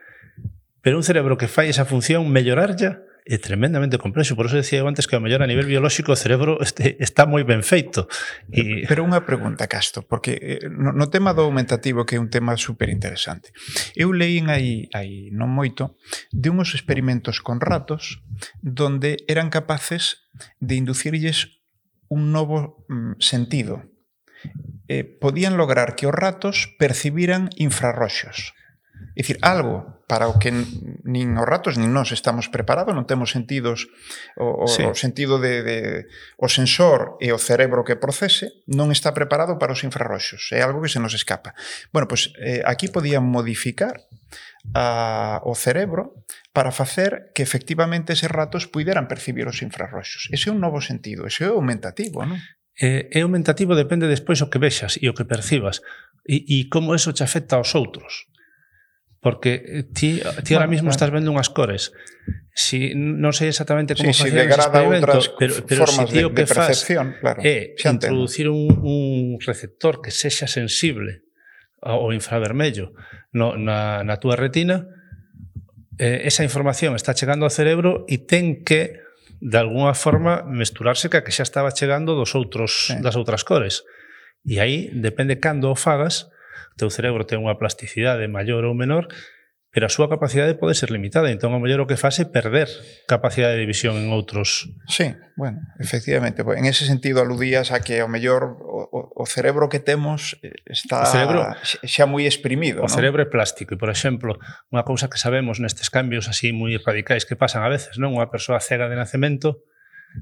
Pero un cerebro que fai esa función, mellorarlla, é tremendamente complexo, por eso decía eu antes que a mellor a nivel biolóxico o cerebro este, está moi ben feito. E... Pero unha pregunta, Casto, porque eh, no, no tema do aumentativo que é un tema super interesante. Eu leín aí, aí non moito de unos experimentos con ratos donde eran capaces de inducirlles un novo mm, sentido. Eh, podían lograr que os ratos percibiran infrarroxos. É dicir, algo para o que nin os ratos nin nós estamos preparados, non temos sentidos o, o, sí. o sentido de, de o sensor e o cerebro que procese non está preparado para os infrarroxos, é algo que se nos escapa. Bueno, pois eh, aquí podían modificar a, o cerebro para facer que efectivamente eses ratos puideran percibir os infrarroxos. Ese é un novo sentido, ese é aumentativo, non? Eh, é aumentativo, depende despois o que vexas e o que percibas e, e como eso te afecta aos outros. Porque eh, ti, ti bueno, ahora mismo claro. estás vendo unhas cores. Si non sei exactamente como sí, facer si experimento pero, pero formas si o que de percepción, faz claro. É introducir un, un receptor que sexa sensible ao infravermello no, na, na túa retina, eh, esa información está chegando ao cerebro e ten que de algunha forma mesturarse ca que xa estaba chegando dos outros sí. das outras cores. E aí depende cando o fagas, O teu cerebro ten unha plasticidade maior ou menor, pero a súa capacidade pode ser limitada. Entón, o mellor o que fase é perder capacidade de visión en outros... Sí, bueno, efectivamente. En ese sentido, aludías a que o mellor o, o cerebro que temos eh, está o cerebro, xa moi exprimido. O ¿no? cerebro é plástico. E, por exemplo, unha cousa que sabemos nestes cambios así moi radicais que pasan a veces, non? Unha persoa cega de nacemento,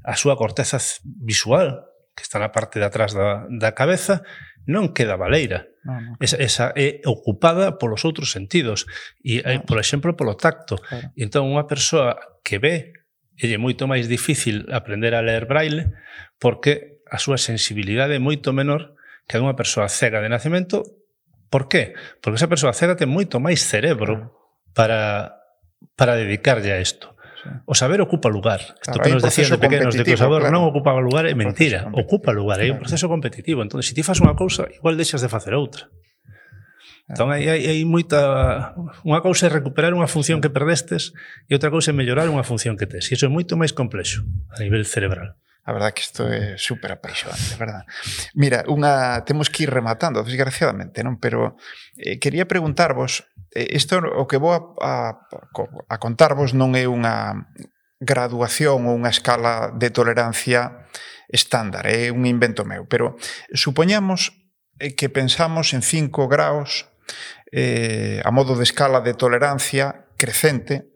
a súa corteza visual, que está na parte de atrás da, da cabeza, non queda baleira. No, no. Esa, esa é ocupada polos outros sentidos e, eh, no. por exemplo, polo tacto. Claro. E entón, unha persoa que ve é moito máis difícil aprender a ler braille porque a súa sensibilidade é moito menor que a unha persoa cega de nacemento. Por qué? Porque esa persoa cega ten moito máis cerebro para para dedicarlle a isto. O saber ocupa lugar. Isto claro, que nos decían de pequenos de que o saber claro. non ocupaba lugar é mentira. Ocupa lugar, claro. hai un proceso competitivo. Entón, se ti faz unha cousa, igual deixas de facer outra. Entón, hai, hai, hai moita... Unha cousa é recuperar unha función que perdestes e outra cousa é mellorar unha función que tes. E iso é moito máis complexo a nivel cerebral. A verdad que isto é super apaixonante, verdad? Mira, unha temos que ir rematando, desgraciadamente, non? Pero eh, quería preguntarvos, eh, isto o que vou a, a, a contarvos non é unha graduación ou unha escala de tolerancia estándar, é un invento meu, pero supoñamos eh, que pensamos en 5 graus eh, a modo de escala de tolerancia crecente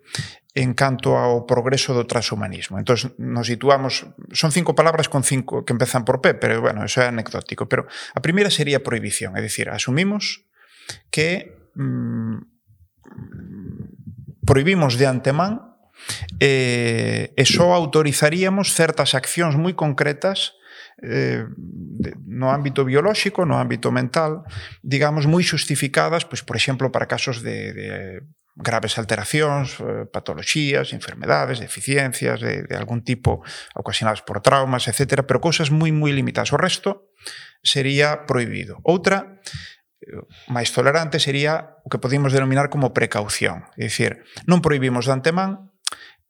en canto ao progreso do transhumanismo. Entón, nos situamos... Son cinco palabras con cinco que empezan por P, pero, bueno, eso é anecdótico. Pero a primeira sería prohibición, é dicir, asumimos que mm, prohibimos de antemán eh, e só autorizaríamos certas accións moi concretas eh, de, no ámbito biolóxico, no ámbito mental, digamos, moi xustificadas, pois, por exemplo, para casos de, de graves alteracións, eh, patoloxías, enfermedades, deficiencias de, de algún tipo ocasionadas por traumas, etc. Pero cousas moi, moi limitadas. O resto sería prohibido. Outra, eh, máis tolerante, sería o que podemos denominar como precaución. É dicir, non prohibimos de antemán,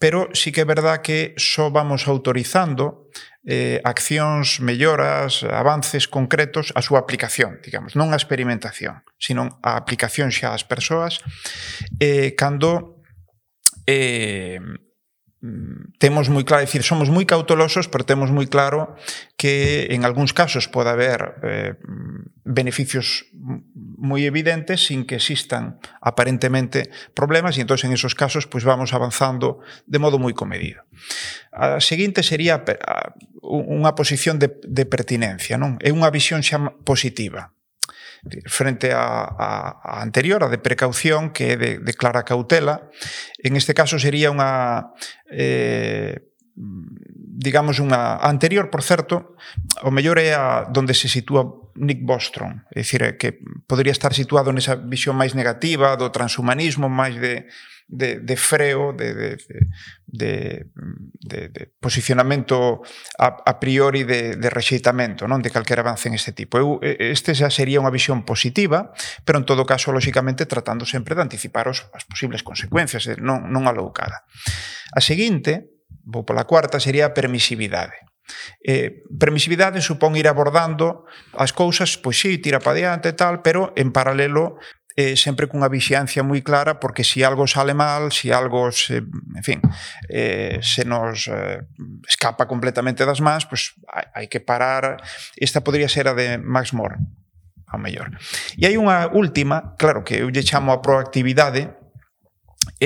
pero sí que é verdad que só vamos autorizando eh, accións, melloras, avances concretos a súa aplicación, digamos, non a experimentación, sino a aplicación xa ás persoas, eh, cando eh, Mm, temos moi claro, decir, somos moi cautelosos, pero temos moi claro que en algúns casos pode haber eh, beneficios moi evidentes sin que existan aparentemente problemas e entón en esos casos pois pues, vamos avanzando de modo moi comedido. A seguinte sería unha posición de, de pertinencia, non? É unha visión xa positiva frente a, a, a anterior, a de precaución, que é de, de clara cautela. En este caso sería unha... Eh, digamos unha anterior, por certo, o mellor é a donde se sitúa Nick Bostrom, é dicir, que podría estar situado nesa visión máis negativa do transhumanismo, máis de de, de freo, de, de, de, de, de posicionamento a, a priori de, de rexeitamento non de calquer avance en este tipo. Eu, este xa sería unha visión positiva, pero en todo caso, lóxicamente, tratando sempre de anticipar os, as posibles consecuencias, eh, non, non aloucada. A seguinte, vou pola cuarta, sería a permisividade. Eh, permisividade supón ir abordando as cousas, pois sí, tira para diante e tal, pero en paralelo eh, sempre cunha vixiancia moi clara porque se algo sale mal, se algo se, en fin, eh, se nos eh, escapa completamente das más, pois pues, hai, hai que parar. Esta podría ser a de Max Moore, a mellor. E hai unha última, claro que eu lle chamo a proactividade,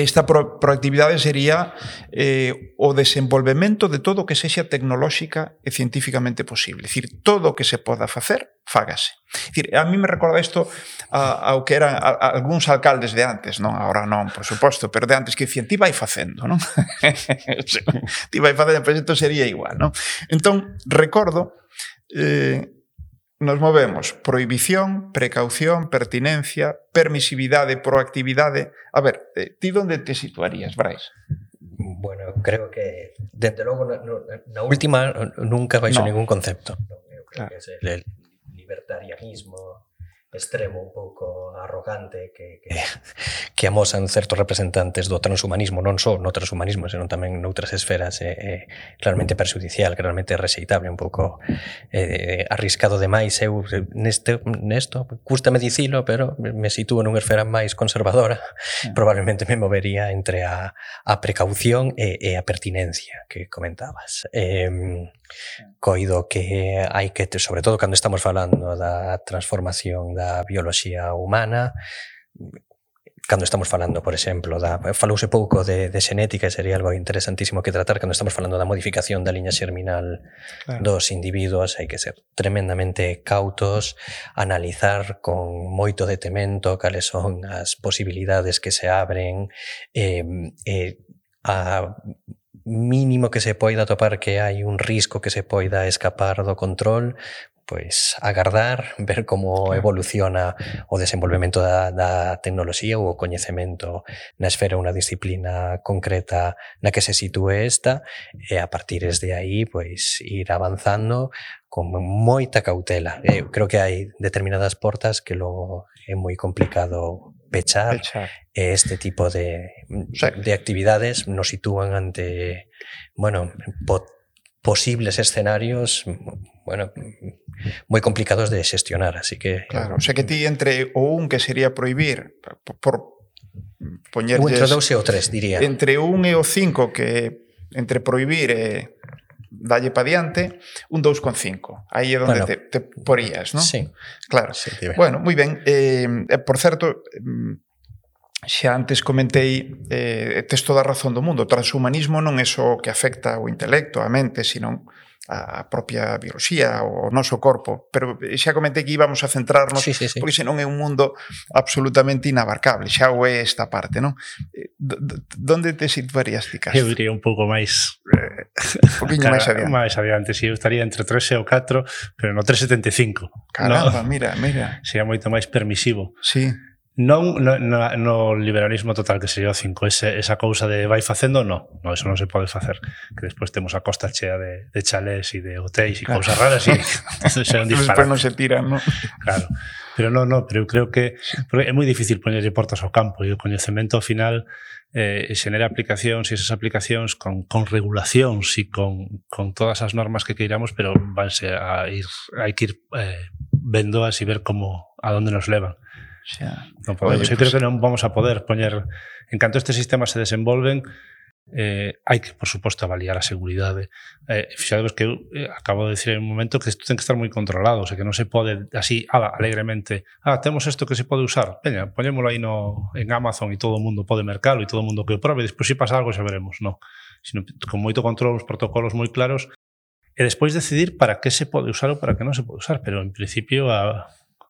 esta pro, proactividade sería eh, o desenvolvemento de todo o que sexa tecnolóxica e científicamente posible. É dicir, todo o que se poda facer, fágase. É dicir, a mí me recorda isto a, ao que eran a, a algúns alcaldes de antes, non? Ahora non, por suposto, pero de antes que dicían, ti vai facendo, non? ti vai facendo, pois isto sería igual, non? Entón, recordo eh, nos movemos prohibición, precaución, pertinencia, permisividade, proactividade. A ver, eh, ti onde te situarías, Brais? Bueno, creo que, desde logo, na, na última nunca baixo no. ningún concepto. Eu creo claro. que es el libertarianismo, extremo, un pouco arrogante que, que... Eh, que amosan certos representantes do transhumanismo, non só no transhumanismo, senón tamén noutras esferas é, é claramente perjudicial, claramente rexeitable, un pouco eh, arriscado demais. Eu neste, nesto, custame dicilo, pero me sitúo nunha esfera máis conservadora, mm. probablemente me movería entre a, a precaución e, e a pertinencia que comentabas. Eh, coido que hai que, sobre todo cando estamos falando da transformación da bioloxía humana, cando estamos falando, por exemplo, da falouse pouco de, de xenética e sería algo interesantísimo que tratar cando estamos falando da modificación da liña xerminal claro. dos individuos, hai que ser tremendamente cautos, analizar con moito detemento cales son as posibilidades que se abren eh, eh, a mínimo que se poida topar que hai un risco que se poida escapar do control, pois agardar, ver como evoluciona o desenvolvemento da, da tecnoloxía ou o coñecemento na esfera unha disciplina concreta na que se sitúe esta e a partir de aí pois ir avanzando con moita cautela. Eu creo que hai determinadas portas que logo é moi complicado pechar, pechar. este tipo de, de actividades nos sitúan ante, bueno, posibles escenarios bueno, moi complicados de xestionar, así que Claro, o sea que ti entre o un que sería prohibir por, por poñerlles entre dous e o tres, diría. Entre un e o cinco que entre prohibir e dalle pa diante un 2,5. Aí é onde bueno, te, te porías, non? Sí. Claro. Sí, bueno, moi ben. Eh, por certo, mm, xa antes comentei eh, tes toda a razón do mundo, o transhumanismo non é só que afecta o intelecto, a mente, sino a propia bioloxía, o noso corpo, pero xa comentei que íbamos a centrarnos, sí, sí, sí. porque senón é un mundo absolutamente inabarcable, xa o é esta parte, non? Eh, donde te situarías ti, Castro? Eu diría un pouco máis... Eh, un poquinho máis adiante. Máis adiante, si, eu estaría entre 3 e o 4, pero no 3,75. Caramba, no? mira, mira. Sería moito máis permisivo. Sí. Non no, no, no liberalismo total que sería o 5, ese, esa cousa de vai facendo, no, no, eso non se pode facer. Que despois temos a costa chea de, de chalés e de hotéis e claro. cousas raras e xa un disparate. Non se tiran, no? Claro. Pero non, non, pero eu creo que é moi difícil poñerlle portas ao campo e o coñecemento ao final eh, xenera aplicacións e esas aplicacións con, con regulacións e con, con todas as normas que queiramos, pero vanse a ir, hai que ir eh, vendoas e ver como a donde nos levan Non podemos. Oye, Eu creo pues... que non vamos a poder poñer... En canto estes sistemas se desenvolven, eh, hai que, por suposto, avaliar a seguridade. Eh, fixadevos que eu eh, acabo de decir en un momento que isto ten que estar moi controlado, o sea, que non se pode así, ala, alegremente, ah, temos isto que se pode usar, veña, poñémolo aí no, en Amazon e todo o mundo pode mercalo e todo o mundo que o probe, despois se pasa algo xa veremos, non. Sino, con moito control, os protocolos moi claros, e despois decidir para que se pode usar ou para que non se pode usar, pero en principio a,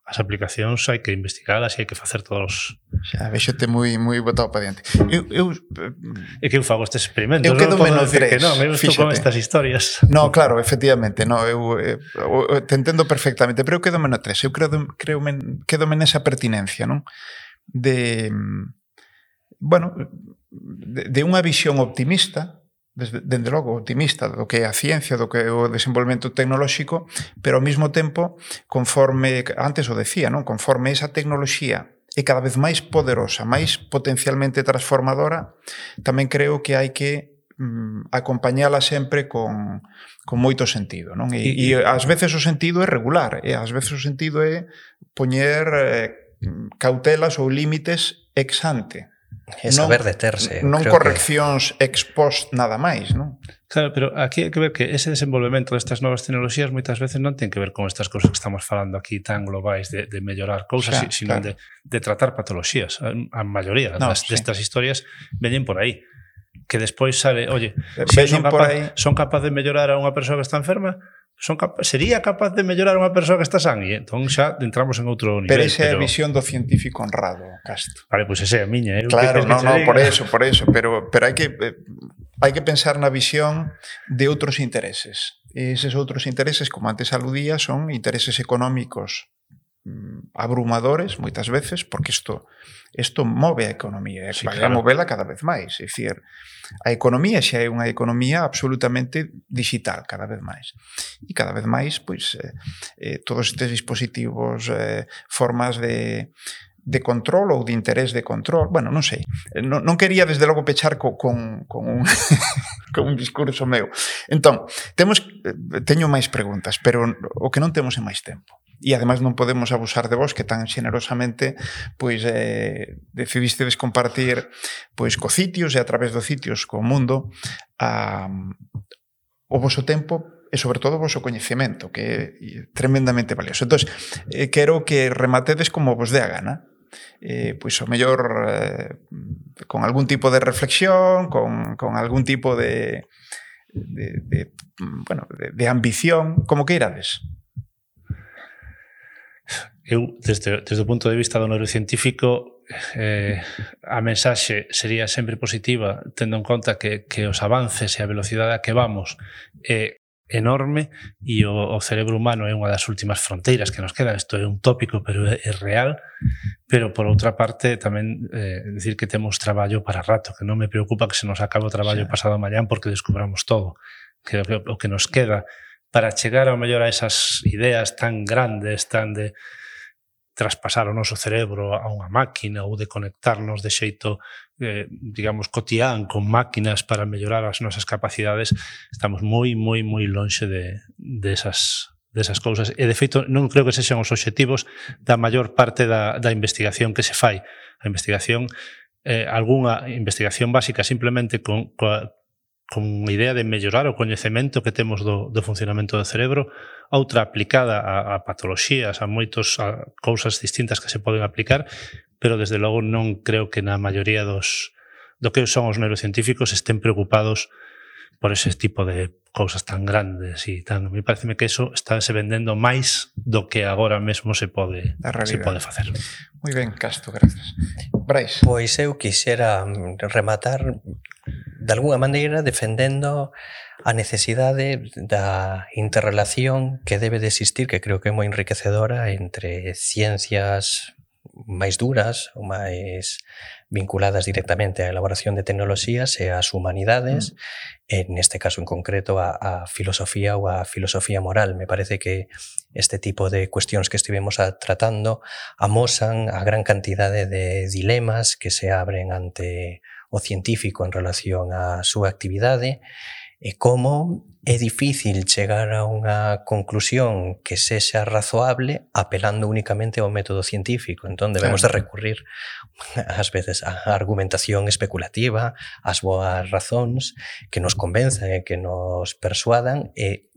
as aplicacións hai que investigalas e hai que facer todos xa, vexote moi moi botado para diante. Eu, eu, eh, é que eu fago estes experimentos eu quedo no menos tres que non, eu estou con estas historias. No, claro, efectivamente no, eu, eh, eu, te entendo perfectamente pero eu quedo menos tres eu creo, creo men, quedo menos esa pertinencia non? De mm, bueno de, de unha visión optimista desde, dende logo, optimista do que é a ciencia, do que é o desenvolvemento tecnolóxico, pero ao mesmo tempo, conforme, antes o decía, non conforme esa tecnoloxía é cada vez máis poderosa, máis potencialmente transformadora, tamén creo que hai que mm, acompañala sempre con, con moito sentido. Non? E, e, e ás veces o sentido é regular, e ás veces o sentido é poñer eh, cautelas ou límites ex ante É saber non, deterse. Non creo correccións que... ex post nada máis, non? Claro, pero aquí hai que ver que ese desenvolvemento destas novas tecnologías moitas veces non ten que ver con estas cousas que estamos falando aquí tan globais de, de mellorar cousas, xa, sino claro. De, de tratar patologías. A, a maioría no, das, sí. destas historias veñen por aí que despois sale, oye, se si son, capaz, son capaz de mellorar a unha persoa que está enferma, son capa sería capaz de mellorar unha persoa que está sangue, entón xa entramos en outro nivel. Pero esa é a visión do científico honrado, Castro. Vale, pois pues esa é a miña. Eh? Claro, no, no, por eso, por eso, pero, pero hai que eh, hai que pensar na visión de outros intereses. E eses outros intereses, como antes aludía, son intereses económicos mm, abrumadores moitas veces, porque isto isto move a economía, sí, vai claro. a movela cada vez máis, é dicir, a economía xa é unha economía absolutamente digital cada vez máis. E cada vez máis, pois, eh, eh todos estes dispositivos, eh, formas de de control ou de interés de control, bueno, non sei. Non, non quería desde logo pechar co, con, con un con un discurso meu. Entón, temos eh, teño máis preguntas, pero o que non temos é máis tempo. E ademais non podemos abusar de vos que tan xenerosamente pois eh decidistedes compartir pois co sitios e a través dos sitios co mundo a o voso tempo e sobre todo o vosso coñecemento, que é tremendamente valioso. Entón, eh, quero que rematedes como vos dé a gana, eh, pois o mellor eh, con algún tipo de reflexión, con, con algún tipo de, de, de bueno, de, de ambición, como que irades? Eu, desde, desde o punto de vista do neurocientífico, eh, a mensaxe sería sempre positiva tendo en conta que, que os avances e a velocidade a que vamos eh, enorme e o, o cerebro humano é unha das últimas fronteiras que nos quedan. Isto é un tópico, pero é, é real. Pero, por outra parte, tamén eh, decir que temos traballo para rato, que non me preocupa que se nos acabe o traballo sí. pasado mañán porque descubramos todo. Que, que o que nos queda para chegar ao mellor a esas ideas tan grandes, tan de traspasar o noso cerebro a unha máquina ou de conectarnos de xeito eh, digamos, cotián con máquinas para mellorar as nosas capacidades, estamos moi, moi, moi lonxe de, de esas desas cousas. E, de feito, non creo que sexan os obxectivos da maior parte da, da investigación que se fai. A investigación, eh, algunha investigación básica simplemente con, coa, con a idea de mellorar o coñecemento que temos do, do funcionamento do cerebro, outra aplicada a, a patoloxías, a moitos a cousas distintas que se poden aplicar, pero desde logo non creo que na maioría dos do que son os neurocientíficos estén preocupados por ese tipo de cousas tan grandes e tan, me parece que eso está se vendendo máis do que agora mesmo se pode se pode facer. Moi ben, Casto, gracias. Brais. Pois eu quixera rematar de alguna maneira defendendo a necesidade da interrelación que debe de existir, que creo que é moi enriquecedora entre ciencias máis duras ou máis vinculadas directamente á elaboración de tecnoloxías e ás humanidades, mm. neste caso en concreto a, a filosofía ou a filosofía moral. Me parece que este tipo de cuestións que estivemos a, tratando amosan a gran cantidade de dilemas que se abren ante o científico en relación á súa actividade e e como é difícil chegar a unha conclusión que sexa razoable apelando únicamente ao método científico. Entón, debemos claro. de recurrir ás veces a argumentación especulativa, ás boas razóns que nos convenzan e que nos persuadan e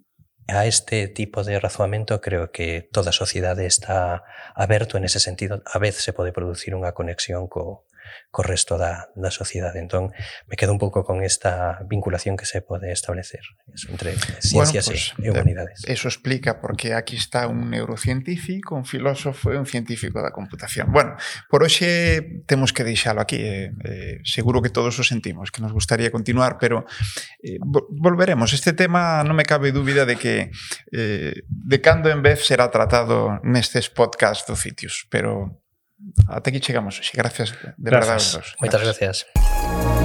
a este tipo de razoamento creo que toda a sociedade está aberto en ese sentido. A vez se pode producir unha conexión co, co resto da, da sociedade. Entón, me quedo un pouco con esta vinculación que se pode establecer eso, entre ciencias bueno, pues, e humanidades. Eh, eso explica porque aquí está un neurocientífico, un filósofo e un científico da computación. Bueno, por hoxe temos que deixalo aquí. Eh, eh, seguro que todos o sentimos, que nos gustaría continuar, pero eh, volveremos. Este tema non me cabe dúbida de que eh, de cando en vez será tratado nestes podcast do Citius, pero Ata aquí chegamos. Gracias de gracias. verdade. Moitas gracias. gracias.